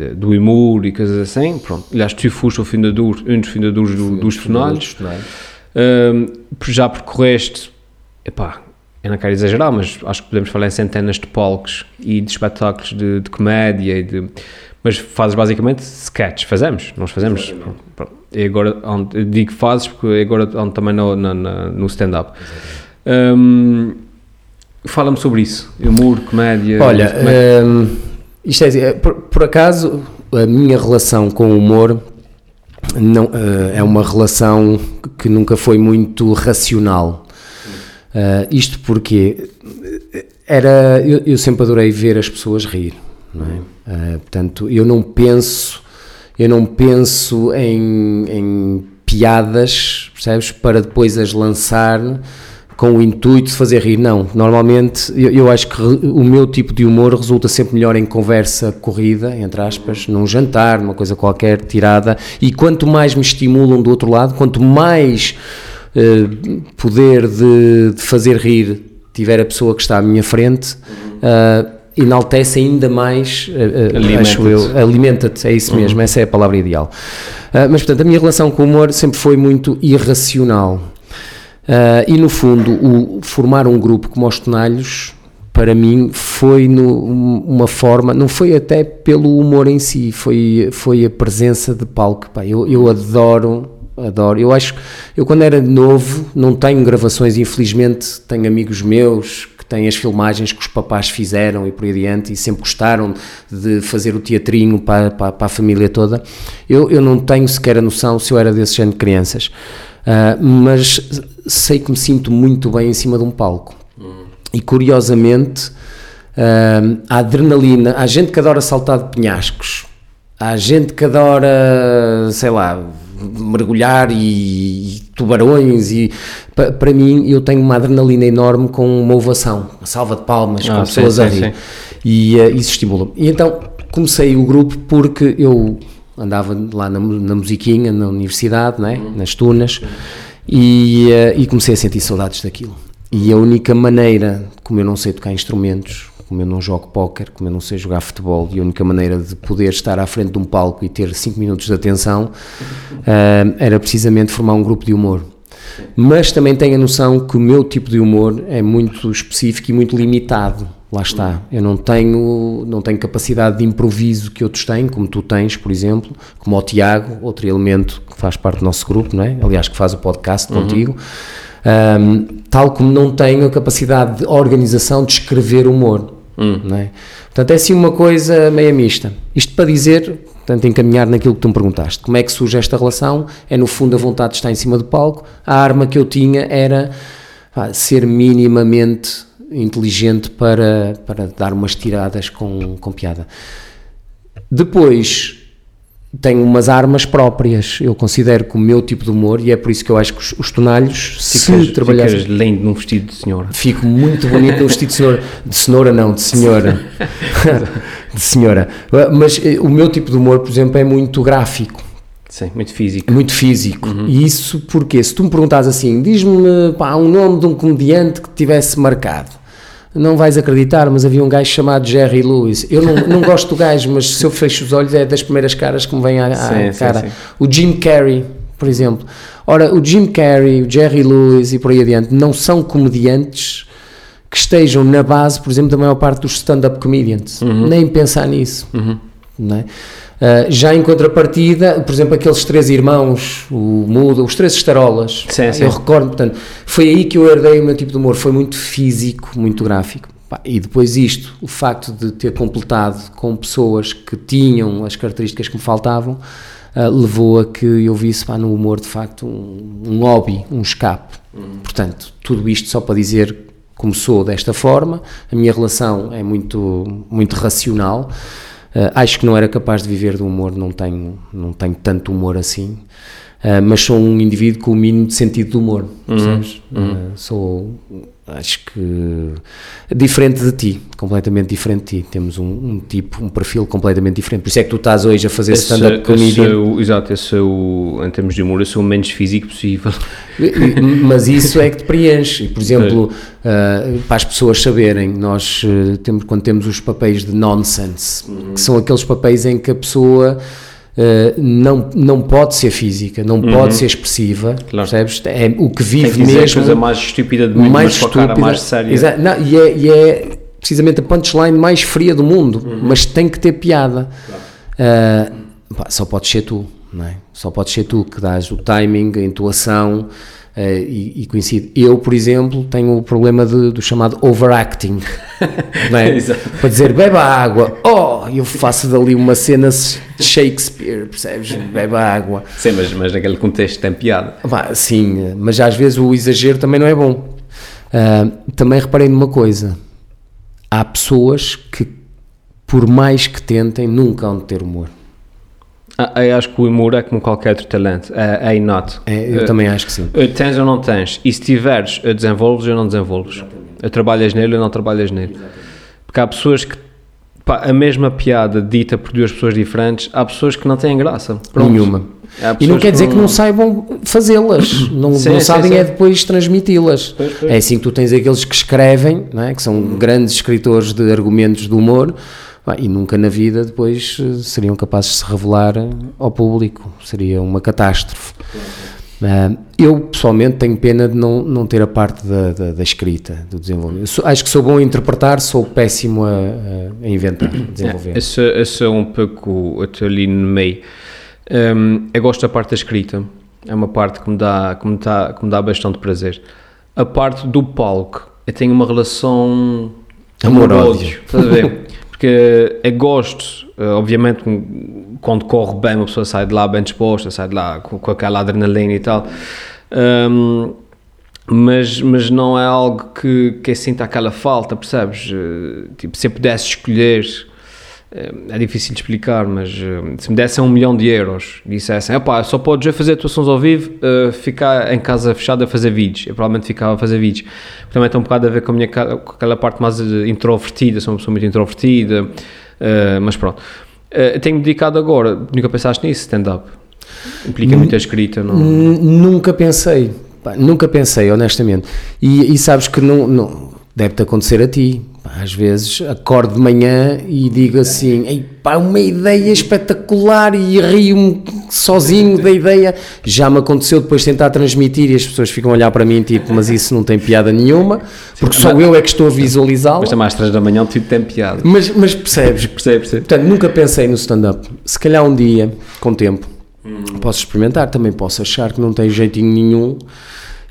da- do humor e coisas assim. Pronto, aliás, tu foste o fundador, um dos fundadores do- dos Tonalhos. Um, já percorreste, epá, eu não quero exagerar, mas acho que podemos falar em centenas de palcos e de espetáculos de, de comédia e de, mas fazes basicamente sketches, fazemos, nós fazemos. E agora, onde- eu digo fazes porque agora ando também no, na- no stand-up. Um, Fala-me sobre isso, humor, comédia. Olha, é- hum, isto é, assim, é, por, por acaso, a minha relação com o humor não, eh, é uma relação que nunca foi muito racional. Eh, isto porque era, eu, eu sempre adorei ver as pessoas rir, é? Eh, portanto, eu não penso, eu não penso em, em piadas, percebes, para depois as lançar com o intuito de fazer rir. Não, normalmente eu, eu acho que o meu tipo de humor resulta sempre melhor em conversa corrida, entre aspas, num jantar, numa coisa qualquer tirada, e quanto mais me estimulam do outro lado, quanto mais eh, poder de, de fazer rir tiver a pessoa que está à minha frente, eh, enaltece ainda mais, eh, eh, acho eu, alimenta-te, é isso mesmo, essa é a palavra ideal. Ah, mas portanto, a minha relação com o humor sempre foi muito irracional. Ah, e no fundo, o, formar um grupo como os Tonalhos, para mim, foi no- um- uma forma, não foi até pelo humor em si, foi, foi a presença de palco. Pá, eu, eu adoro, adoro. Eu acho, eu quando era novo, não tenho gravações, infelizmente, tenho amigos meus que têm as filmagens que os papás fizeram e por aí adiante e sempre gostaram de fazer o teatrinho para, para, para a família toda. Eu, eu não tenho sequer a noção se eu era desse género de crianças. Ah, mas sei que me sinto muito bem em cima de um palco. E curiosamente, ah, a adrenalina, há gente que adora saltar de penhascos, há gente que adora, sei lá, mergulhar e, e tubarões. E pa- para mim, eu tenho uma adrenalina enorme com uma ovação, uma salva de palmas, Ah, com sim, pessoas a sim, rir. sim. E ah, isso estimula-me. E então comecei o grupo porque eu andava lá na, na musiquinha, na universidade, né? nas tunas, e, eh, e comecei a sentir saudades daquilo. E a única maneira, como eu não sei tocar instrumentos, como eu não jogo póquer, como eu não sei jogar futebol, e a única maneira de poder estar à frente de um palco e ter 5 minutos de atenção eh, era precisamente formar um grupo de humor. Mas também tenho a noção que o meu tipo de humor é muito específico e muito limitado. Lá está. Eu não tenho, não tenho capacidade de improviso que outros têm, como tu tens, por exemplo, como o Tiago, outro elemento que faz parte do nosso grupo, não é? aliás, que faz o podcast contigo. Um, tal como não tenho a capacidade de organização de escrever humor. Não é? Portanto, é assim uma coisa meia mista. Isto para dizer, portanto, encaminhar naquilo que tu me perguntaste. Como é que surge esta relação? É no fundo a vontade de estar em cima do palco. A arma que eu tinha era ser minimamente inteligente para, para dar umas tiradas com, com piada. Depois tenho umas armas próprias. Eu considero que o meu tipo de humor, e é por isso que eu acho que os, os tonalhos, se Ficas, trabalhares. ficas lindo num vestido de senhora. Fico muito bonito no vestido de cenoura. De cenoura não, de senhora. de senhora. Mas eh, o meu tipo de humor, por exemplo, é muito gráfico, Sim, muito físico. muito físico. E isso porque, se tu me perguntas assim, diz-me um nome de um comediante que tivesse marcado. Não vais acreditar, mas havia um gajo chamado Jerry Lewis. Eu não, não gosto do gajo, mas se eu fecho os olhos é das primeiras caras que me vem à, à Sim, sim, cara. sim. O Jim Carrey, por exemplo. Ora, o Jim Carrey, o Jerry Lewis e por aí adiante não são comediantes que estejam na base, por exemplo, da maior parte dos stand-up comedians. Uhum. Nem pensar nisso. não é? Ah, já em contrapartida, por exemplo, aqueles três irmãos, o Mudo, os três estarolas, Sim, sim. eu recordo, portanto, foi aí que eu herdei o meu tipo de humor, foi muito físico, muito gráfico. E depois isto, o facto de ter completado com pessoas que tinham as características que me faltavam, ah, levou a que eu visse pá, no humor de facto um, um hobby, um escape. Portanto, tudo isto só para dizer começou desta forma, a minha relação é muito, muito racional. Uh, acho que não era capaz de viver do humor, não tenho, não tenho tanto humor assim, Uh, mas sou um indivíduo com o mínimo de sentido de humor, percebes? Uh, sou, acho que, diferente de ti, completamente diferente de ti. Temos um, um tipo, um perfil completamente diferente. Por isso é que tu estás hoje a fazer stand-up esse comedian. é exato, esse é o, em termos de humor, eu sou o menos físico possível. Mas isso é que te preenche. E, Por exemplo, uh, para as pessoas saberem, nós uh, temos, quando temos os papéis de nonsense, que são aqueles papéis em que a pessoa uh, não, não pode ser física, não pode ser expressiva, Claro. percebes? É o que Tem vive que dizer a mesmo. coisa mais estúpida de mundo, mais estúpida. mais séria. Exa- não, e, é, e é precisamente a punchline mais fria do mundo, Uhum. mas tem que ter piada. Ah, pá, só podes ser tu, não é? Só podes ser tu que dás o timing, a intuação ah, e, e coincide. Eu, por exemplo, tenho o problema de- do chamado overacting, é? Para dizer beba água, oh, eu faço dali uma cena de Shakespeare, percebes? Beba água. Sim, mas, mas naquele contexto tem piada. Pá, sim, mas às vezes o exagero também não é bom. Ah, também reparei numa coisa: há pessoas que, por mais que tentem, nunca hão de ter humor. Ah, eu acho que o humor é como qualquer outro talento, é, é inato. É, eu Eh, também acho que sim. Tens ou não tens? E se tiveres, desenvolves ou não desenvolves? Eh, Trabalhas nele ou não trabalhas nele? Porque há pessoas que, pá, a mesma piada dita por duas pessoas diferentes, há pessoas que não têm graça. Pronto. Nenhuma. E não quer dizer que não saibam fazê-las, não, Sim, não sim, sabem sim. é depois transmiti-las. É assim que tu tens aqueles que escrevem, não é? que são grandes escritores de argumentos de humor, e nunca na vida depois eh, seriam capazes de se revelar eh, ao público. Seria uma catástrofe. Ah, eu pessoalmente tenho pena de não, não ter a parte da, da, da escrita, do desenvolvimento. Eu sou- acho que sou bom a interpretar, sou péssimo a, a- inventar, a desenvolver. É, esse é um pouco até ali no meio. Hum, eu gosto da parte da escrita, é uma parte que me dá, que me dá, que me dá bastante prazer. A parte do palco, eu tenho uma relação Amor-ódio. estás a ver? Porque eu gosto, eh, obviamente, quando corre bem, uma pessoa sai de lá bem disposta, sai de lá com, com aquela adrenalina e tal. Hum, mas, mas não é algo que, que eu sinta aquela falta, percebes? Eh, Tipo, se eu pudesse escolher, é difícil de explicar, mas eh, se me dessem um milhão de euros e dissessem, opá, só podes fazer atuações ao vivo, eh, ficar em casa fechada a fazer vídeos, eu provavelmente ficava a fazer vídeos. Também tem um bocado a ver com, a minha, com aquela parte mais eh, introvertida, sou uma pessoa muito introvertida, eh, mas pronto. Eh, eu tenho-me dedicado agora, nunca pensaste nisso, stand-up? Implica muita escrita, não? Nunca pensei, pá, nunca pensei, honestamente. E, e sabes que não, não deve-te acontecer a ti. Às vezes acordo de manhã e digo assim: Ei, pá, uma ideia espetacular e rio-me sozinho da ideia. Já me aconteceu depois tentar transmitir e as pessoas ficam a olhar para mim tipo, mas isso não tem piada nenhuma, porque só eu é que estou a visualizá-lo. Mas também às três da manhã tudo tem piada. Mas, mas percebes, Percebe, percebe. Portanto, nunca pensei no stand-up. Se calhar um dia, com tempo, posso experimentar. Também posso achar que não tem jeitinho nenhum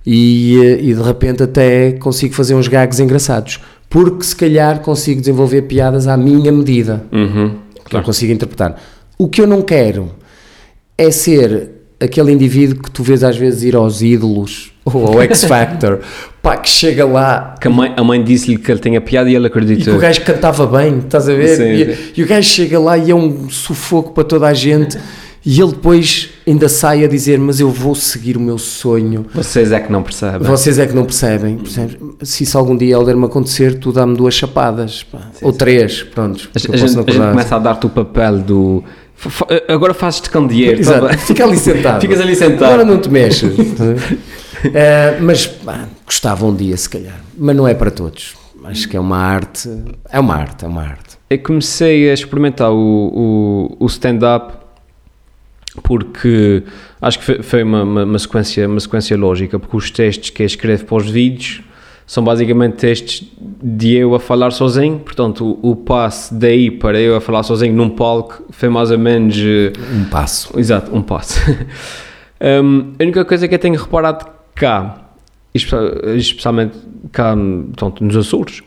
e, eh, e de repente até consigo fazer uns gags engraçados. Porque se calhar consigo desenvolver piadas à minha medida, Uhum. que eu consigo interpretar. O que eu não quero é ser aquele indivíduo que tu vês às vezes ir aos ídolos ou ao X Factor, pá, que chega lá Que a mãe, a mãe disse-lhe que ele tinha piada e ele e que acreditou. o gajo cantava bem, estás a ver? Sim, e, sim. e o gajo chega lá e é um sufoco para toda a gente e ele depois ainda sai a dizer: Mas eu vou seguir o meu sonho. Vocês é que não percebem. Vocês é que não percebem, percebes? Se isso algum dia Helder me acontecer, tu dá-me duas chapadas, pá. ou três, pronto. A, a gente, a gente começa a dar-te o papel do. Agora fazes-te candeeiro. tá Exato. bem? Fica ali sentado. Ficas ali sentado. Agora não te mexes. Eh, mas pá, gostava um dia, se calhar. Mas não é para todos. Acho que é uma arte. É uma arte, é uma arte. Eu comecei a experimentar o, o, o stand-up porque acho que foi, uma, uma, uma sequência, uma sequência lógica, porque os textos que eu escrevo para os vídeos são basicamente textos de eu a falar sozinho, portanto o, o passo daí para eu a falar sozinho num palco foi mais ou menos... eh, Um passo. Exato, um passo. Hum, a única coisa que eu tenho reparado cá, espe- especialmente cá portanto, nos Açores,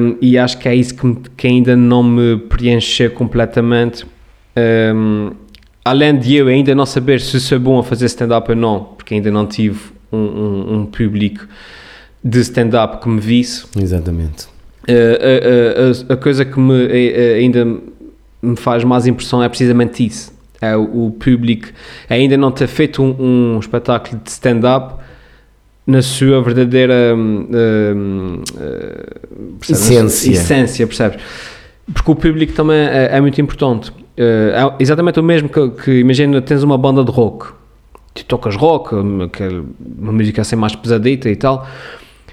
hum, e acho que é isso que, que ainda não me preencheu completamente, hum, além de eu ainda não saber se sou bom a fazer stand-up ou não, porque ainda não tive um, um- um público de stand-up que me visse, Exatamente. Uh, a, a- a- a coisa que me eh, eh, ainda me faz mais impressão é precisamente isso. É o, o público ainda não ter feito um, um espetáculo de stand-up na sua verdadeira percebes? Essência. essência, percebes? Porque o público também é, é muito importante. Eh, é exatamente o mesmo que, que imagina, tens uma banda de rock, tu tocas rock, uma música assim mais pesadita e tal,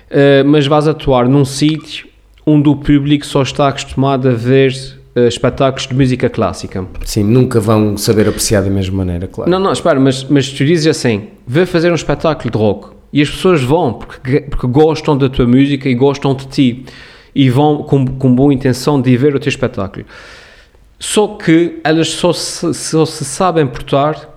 Uh, mas vais atuar num sítio onde o público só está acostumado a ver uh, espetáculos de música clássica. Sim, nunca vão saber apreciar da mesma maneira, claro. Não, não, espera, mas, mas tu dizes assim: vê fazer um espetáculo de rock e as pessoas vão porque, porque gostam da tua música e gostam de ti e vão com, com boa intenção de ver o teu espetáculo. Só que elas só se, só se sabem portar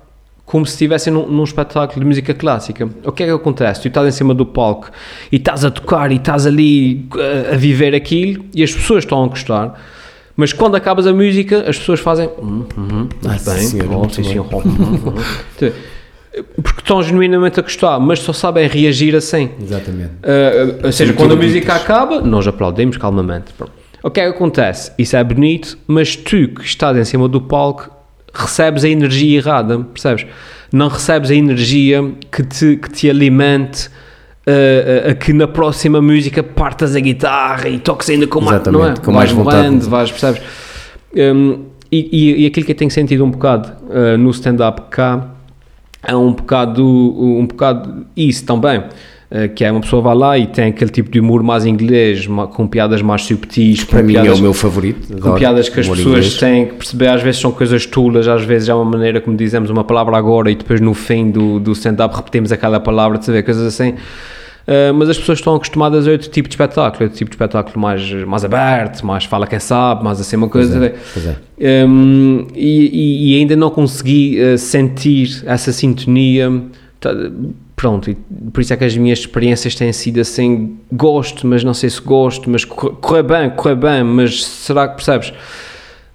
como se estivessem num, num espetáculo de música clássica. O que é que acontece? Tu estás em cima do palco e estás a tocar e estás ali uh, a viver aquilo e as pessoas estão a gostar. Mas quando acabas a música, as pessoas fazem. Hum, hum, Ah, muito bem, sim, senhor, hum, hum. Porque estão genuinamente a gostar, mas só sabem reagir assim. Exatamente. Uh, ou seja, quando a música acaba, nós aplaudimos calmamente. Pronto. O que é que acontece? Isso é bonito, mas tu que estás em cima do palco recebes a energia errada, percebes? Não recebes a energia que te, que te alimente uh, uh, a que na próxima música partas a guitarra e toques ainda com mais, não é? Com vais mais vontade. vais, percebes? Um, e, e, e aquilo que eu tenho sentido um bocado uh, no stand-up cá é um bocado, um bocado isso também. Eh, Que é uma pessoa vai lá e tem aquele tipo de humor mais inglês, com piadas mais subtis, Para mim é piadas, o meu favorito. com adoro piadas que as pessoas inglês. têm que perceber, às vezes são coisas tulas, às vezes é uma maneira como dizemos uma palavra agora e depois no fim do, do stand-up repetimos aquela palavra, de saber coisas assim. Eh, mas as pessoas estão acostumadas a outro tipo de espetáculo, outro tipo de espetáculo mais, mais aberto, mais fala quem sabe, mais assim uma coisa. Pois é, pois é. Um, e, e- e ainda não consegui uh, sentir essa sintonia. Pronto, e por isso é que as minhas experiências têm sido assim: gosto, mas não sei se gosto, mas corre bem, corre bem, mas será que percebes?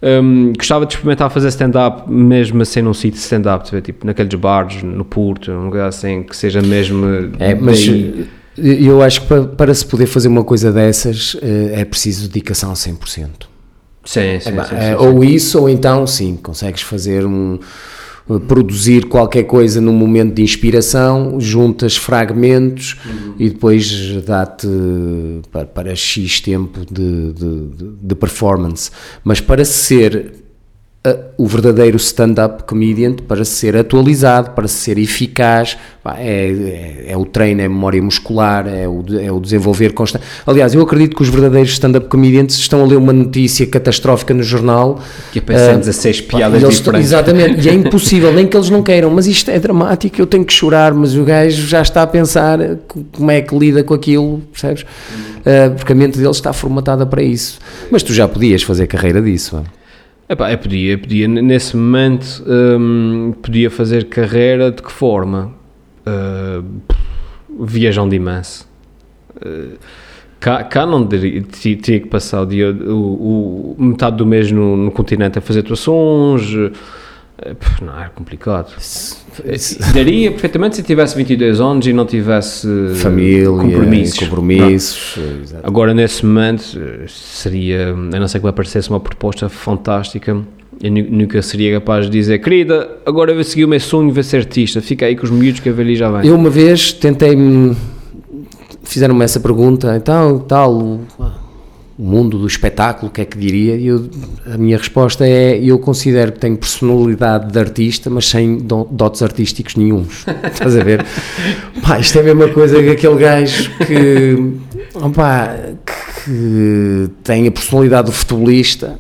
Um, gostava de experimentar fazer stand-up mesmo assim num sítio de stand-up, tipo naqueles bares, no Porto, um lugar assim que seja mesmo. É, mas eh, eu acho que para, para se poder fazer uma coisa dessas eh, é preciso dedicação a 100%. Sim, sim, É, sim, é, sim, ou isso, ou então, sim, consegues fazer um. Produzir qualquer coisa num momento de inspiração, juntas fragmentos e depois dá-te para, para X tempo de, de- de performance. Mas para ser o verdadeiro stand-up comedian, para ser atualizado, para ser eficaz, é, é, é o treino, é a memória muscular, é o, é o desenvolver constante. Aliás, eu acredito que os verdadeiros stand-up comedians estão a ler uma notícia catastrófica no jornal. Que pensam ah, 16 pá, piadas eles diferentes. Exatamente, e é impossível, nem que eles não queiram, mas isto é dramático, eu tenho que chorar, mas o gajo já está a pensar co- como é que lida com aquilo, percebes? Ah, porque a mente dele está formatada para isso. Mas tu já podias fazer carreira disso. pá. Epá, eu podia, eu podia, nesse momento, hum, podia fazer carreira de que forma? Uh, viajando imenso. Uh, Cá, cá não ti- tinha que passar o dia, o, o- metade do mês no, no continente a fazer atuações. Eh, Não, era complicado. Daria perfeitamente se tivesse 22 anos e não tivesse Família, compromissos. compromissos. Agora, nesse momento, eh, seria, a não ser que me aparecesse uma proposta fantástica, eu nu- nunca seria capaz de dizer, querida, agora eu vou seguir o meu sonho, vou ser artista, fica aí com os miúdos que a velha já vem. Eu uma vez tentei-me. Fizeram-me essa pergunta, então, tal, o, mundo do espetáculo, o que é que diria? Eu, a minha resposta é: eu considero que tenho personalidade de artista, mas sem do- dotes artísticos nenhuns. Estás a ver? Pá, isto é a mesma coisa que aquele gajo que. opá, que tem a personalidade do futebolista.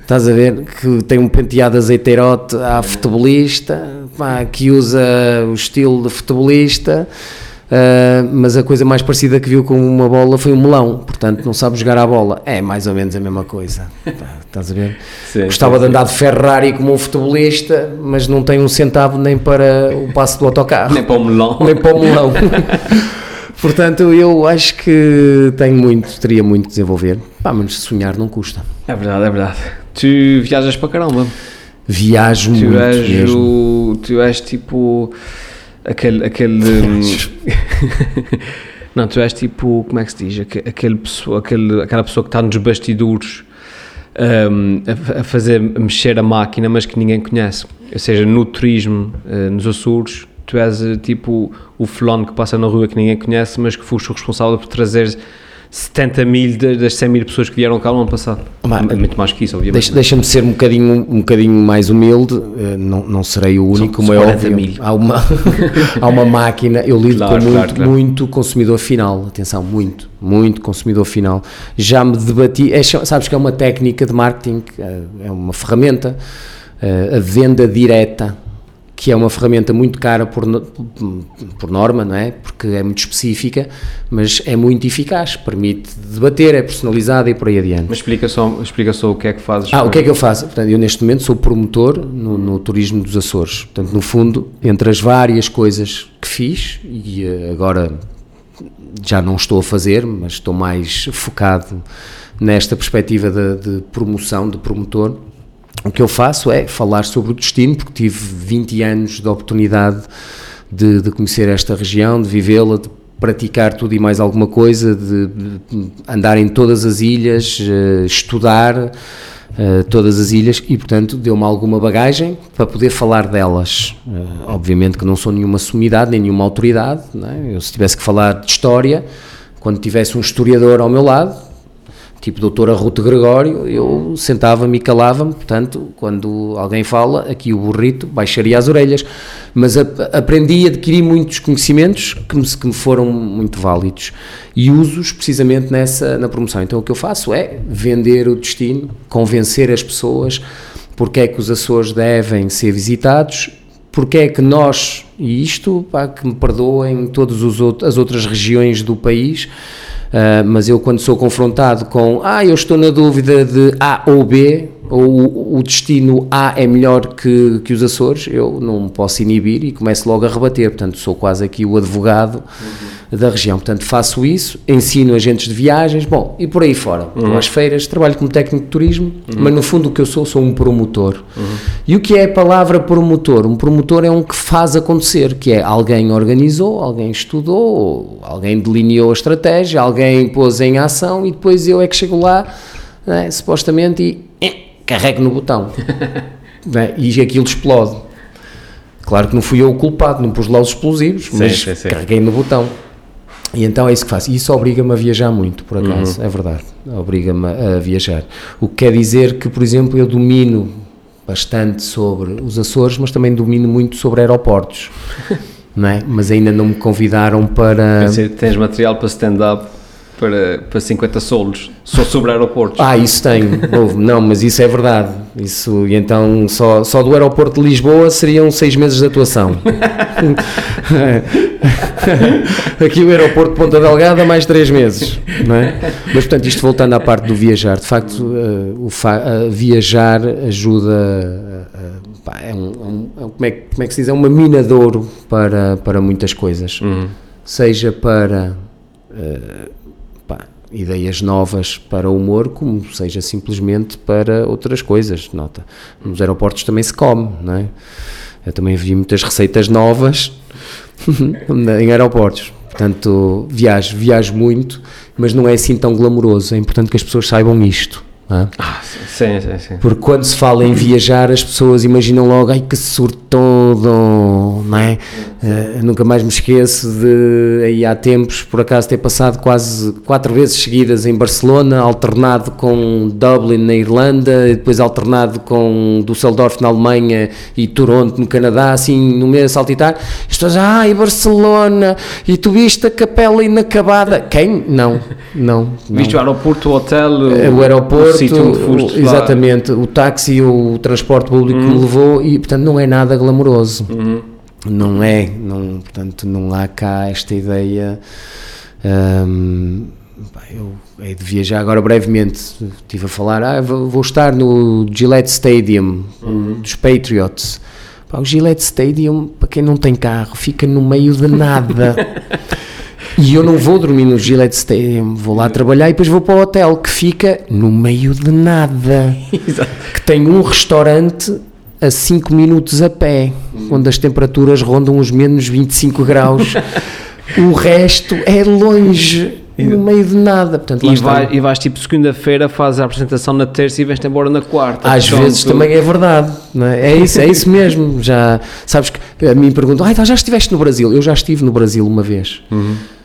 Estás a ver? Que tem um penteado azeiteirote à futebolista, pá, que usa o estilo de futebolista, ah, mas a coisa mais parecida que viu com uma bola foi um melão, portanto não sabe jogar à bola. É mais ou menos a mesma coisa. Estás a ver? Sim, Gostava sim, de andar de Ferrari como um futebolista, mas não tem um centavo nem para o passo do autocarro Nem para o melão. nem para o melão. Portanto, eu acho que tenho muito, teria muito a desenvolver. Pá, mas sonhar não custa. É verdade, é verdade. Tu viajas para caramba. Viajo Tu muito és, mesmo. o, tu és tipo aquele. aquele hum, não, tu és tipo. Como é que se diz? Aque- Aquele pessoa, aquele, aquela pessoa que está nos bastidores hum, a, a fazer a mexer a máquina, mas que ninguém conhece. Ou seja, no turismo, eh, nos Açores, tu és eh, tipo o fulano que passa na rua que ninguém conhece, mas que foste o responsável por trazer 70 mil da- das 100 mil pessoas que vieram cá no ano passado. Mas- Muito mais que isso, obviamente. Deixa- Deixa-me ser um bocadinho, um bocadinho mais humilde, eh, não, não serei o único, como é 40 óbvio. mil. Há uma, há uma máquina, eu lido Claro, com muito, claro, claro. muito consumidor final, atenção, muito, muito consumidor final. Já me debati, é, sabes que é uma técnica de marketing, eh, é uma ferramenta, eh, a venda direta, que é uma ferramenta muito cara por, por norma, não é? Porque é muito específica, mas é muito eficaz, permite debater, é personalizada e por aí adiante. Mas explica só, explica só o que é que fazes. Ah, o que é que eu faço? Portanto, eu neste momento sou promotor no, no turismo dos Açores. Portanto, no fundo, entre as várias coisas que fiz e eh, agora já não estou a fazer, mas estou mais focado nesta perspectiva de, de promoção, de promotor. O que eu faço é falar sobre o destino, porque tive 20 anos de oportunidade de, de conhecer esta região, de vivê-la, de praticar tudo e mais alguma coisa, de, andar em todas as ilhas, eh, estudar eh, todas as ilhas e, portanto, deu-me alguma bagagem para poder falar delas. Eh, obviamente que não sou nenhuma sumidade, nem nenhuma autoridade. é? Eu, se tivesse que falar de história, quando tivesse um historiador ao meu lado, tipo doutora Ruth Gregório, eu sentava-me e calava-me, portanto, quando alguém fala, aqui o burrito baixaria as orelhas, mas ap- aprendi e adquiri muitos conhecimentos que me, que me foram muito válidos e uso-os precisamente nessa, na promoção. Então o que eu faço é vender o destino, convencer as pessoas porque é que os Açores devem ser visitados, porque é que nós, e isto, pá, que me perdoem todas as outras regiões do país, mas eu quando sou confrontado com, ah, eu estou na dúvida de A ou B, o- o destino A é melhor que, que os Açores, eu não posso inibir e começo logo a rebater, portanto sou quase aqui o advogado da região, portanto faço isso, ensino agentes de viagens, bom, e por aí fora, vou às feiras, trabalho como técnico de turismo, mas no fundo o que eu sou, sou um promotor. E o que é a palavra promotor? Um promotor é um que faz acontecer, que é alguém organizou, alguém estudou, alguém delineou a estratégia, alguém pôs em ação e depois eu é que chego lá, né, supostamente, e carrego no botão. Né, e aquilo explode. Claro que não fui eu o culpado, não pus lá os explosivos, mas sim, sim. carreguei no botão. E então é isso que faço. E isso obriga-me a viajar muito, por acaso, é verdade. Obriga-me a viajar. O que quer dizer que, por exemplo, eu domino bastante sobre os Açores, mas também domino muito sobre aeroportos. não é? Mas ainda não me convidaram para. Pensei tens material para stand-up para, para 50 solos, só sobre aeroportos. Ah, isso tenho. Não, mas isso é verdade. Isso, e então só, só do aeroporto de Lisboa seriam seis meses de atuação. Aqui o aeroporto de Ponta Delgada, mais três meses. Não é? Mas, portanto, isto voltando à parte do viajar, de facto, eh, o fa- eh, viajar ajuda. eh, pá, é um, é um- é um- como, é, como é que se diz? É uma mina de ouro para, para muitas coisas. Seja para. Ideias novas para o humor, como seja simplesmente para outras coisas. Nota, nos aeroportos também se come, não é? Eu também vi muitas receitas novas em aeroportos. Portanto, viajo, viajo muito, mas não é assim tão glamouroso. É importante que as pessoas saibam isto. É? Ah, sim, sim, sim. Porque quando se fala em viajar, as pessoas imaginam logo, ai que sortudo, não é? Eh, nunca mais me esqueço de, aí há tempos, por acaso, ter passado quase quatro vezes seguidas em Barcelona, alternado com Dublin na Irlanda, e depois alternado com Düsseldorf na Alemanha e Toronto no Canadá, assim, no meio a saltitar. As pessoas, ai, Barcelona, e tu viste a capela inacabada. Quem? Não, não. não. Viste o aeroporto, o hotel, o aeroporto, o sítio onde foste o- lá. exatamente, o táxi, o transporte público que me levou e portanto não é nada glamouroso. Não é, não, portanto não há cá esta ideia. hum, eu hei de viajar agora brevemente. Estive a falar, ah, vou, estar no Gillette Stadium dos Patriots. Pá, o Gillette Stadium, para quem não tem carro, fica no meio de nada. E eu não vou dormir no Gillette Stadium, vou lá trabalhar e depois vou para o hotel que fica no meio de nada. Que tem um restaurante a 5 minutos a pé, onde as temperaturas rondam os menos 25 graus. o resto é longe, no meio de nada. Portanto, E, vai, e vais tipo segunda-feira, fazes a apresentação na terça e vens-te embora na quarta. Às Portanto, vezes também é verdade, é? É isso, é isso mesmo. Já sabes que a mim perguntam, ah, então já estiveste no Brasil? Eu já estive no Brasil uma vez.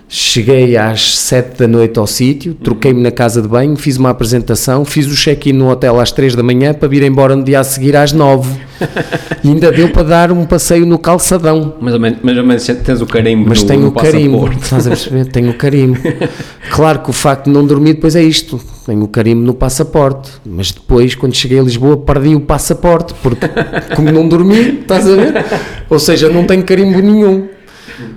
Cheguei às 7 da noite ao sítio, troquei-me na casa de banho, fiz uma apresentação, fiz o check-in no hotel às 3 da manhã para vir embora no dia a seguir às 9. e ainda deu para dar um passeio no calçadão. Menos, mais ou menos tens o carimbo Mas no, tenho no o carimbo, passaporte. estás a perceber? Tenho o carimbo. Claro que o facto de não dormir depois é isto, tenho o carimbo no passaporte, mas depois, quando cheguei a Lisboa, perdi o passaporte, porque como não dormi, estás a ver? Ou seja, não tenho carimbo nenhum.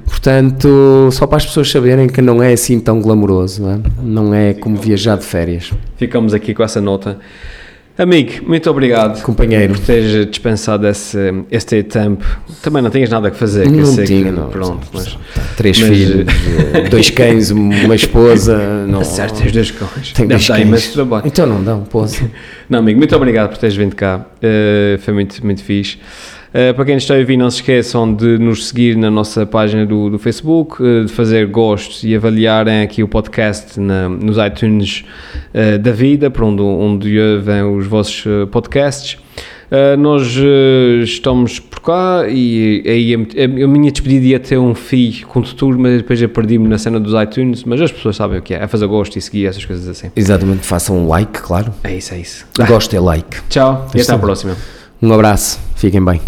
Portanto, só para as pessoas saberem que não é assim tão glamouroso, não é? Não é como viajar de férias. Ficamos aqui com essa nota. Amigo, muito obrigado Companheiro. por teres dispensado esse, este tempo. Também não tinhas nada que fazer. que Não sei tinha, que, não. Pronto, mas... Três Mas- filhos, dois cães, uma esposa. Não, Certo, tens dois cães. Tenho Deve dois cães. imenso trabalho. Então não dão, poça. Não, amigo, muito obrigado por teres vindo cá. Uh, foi muito, muito fixe. Uh, para quem está a ouvir, não se esqueçam de nos seguir na nossa página do, do Facebook, uh, de fazer gostos e avaliarem aqui o podcast na- nos iTunes uh, da vida, por onde, onde ouvem os vossos podcasts. Nós estamos por cá e aí a, a, minha despedida ia ter um fio com tudo, mas depois eu perdi-me na cena dos iTunes. Mas as pessoas sabem o que é, é fazer gosto e seguir essas coisas assim. Exatamente, façam um like, claro. É isso, é isso. Gosto é like. Tchau e até à próxima. Um abraço, fiquem bem.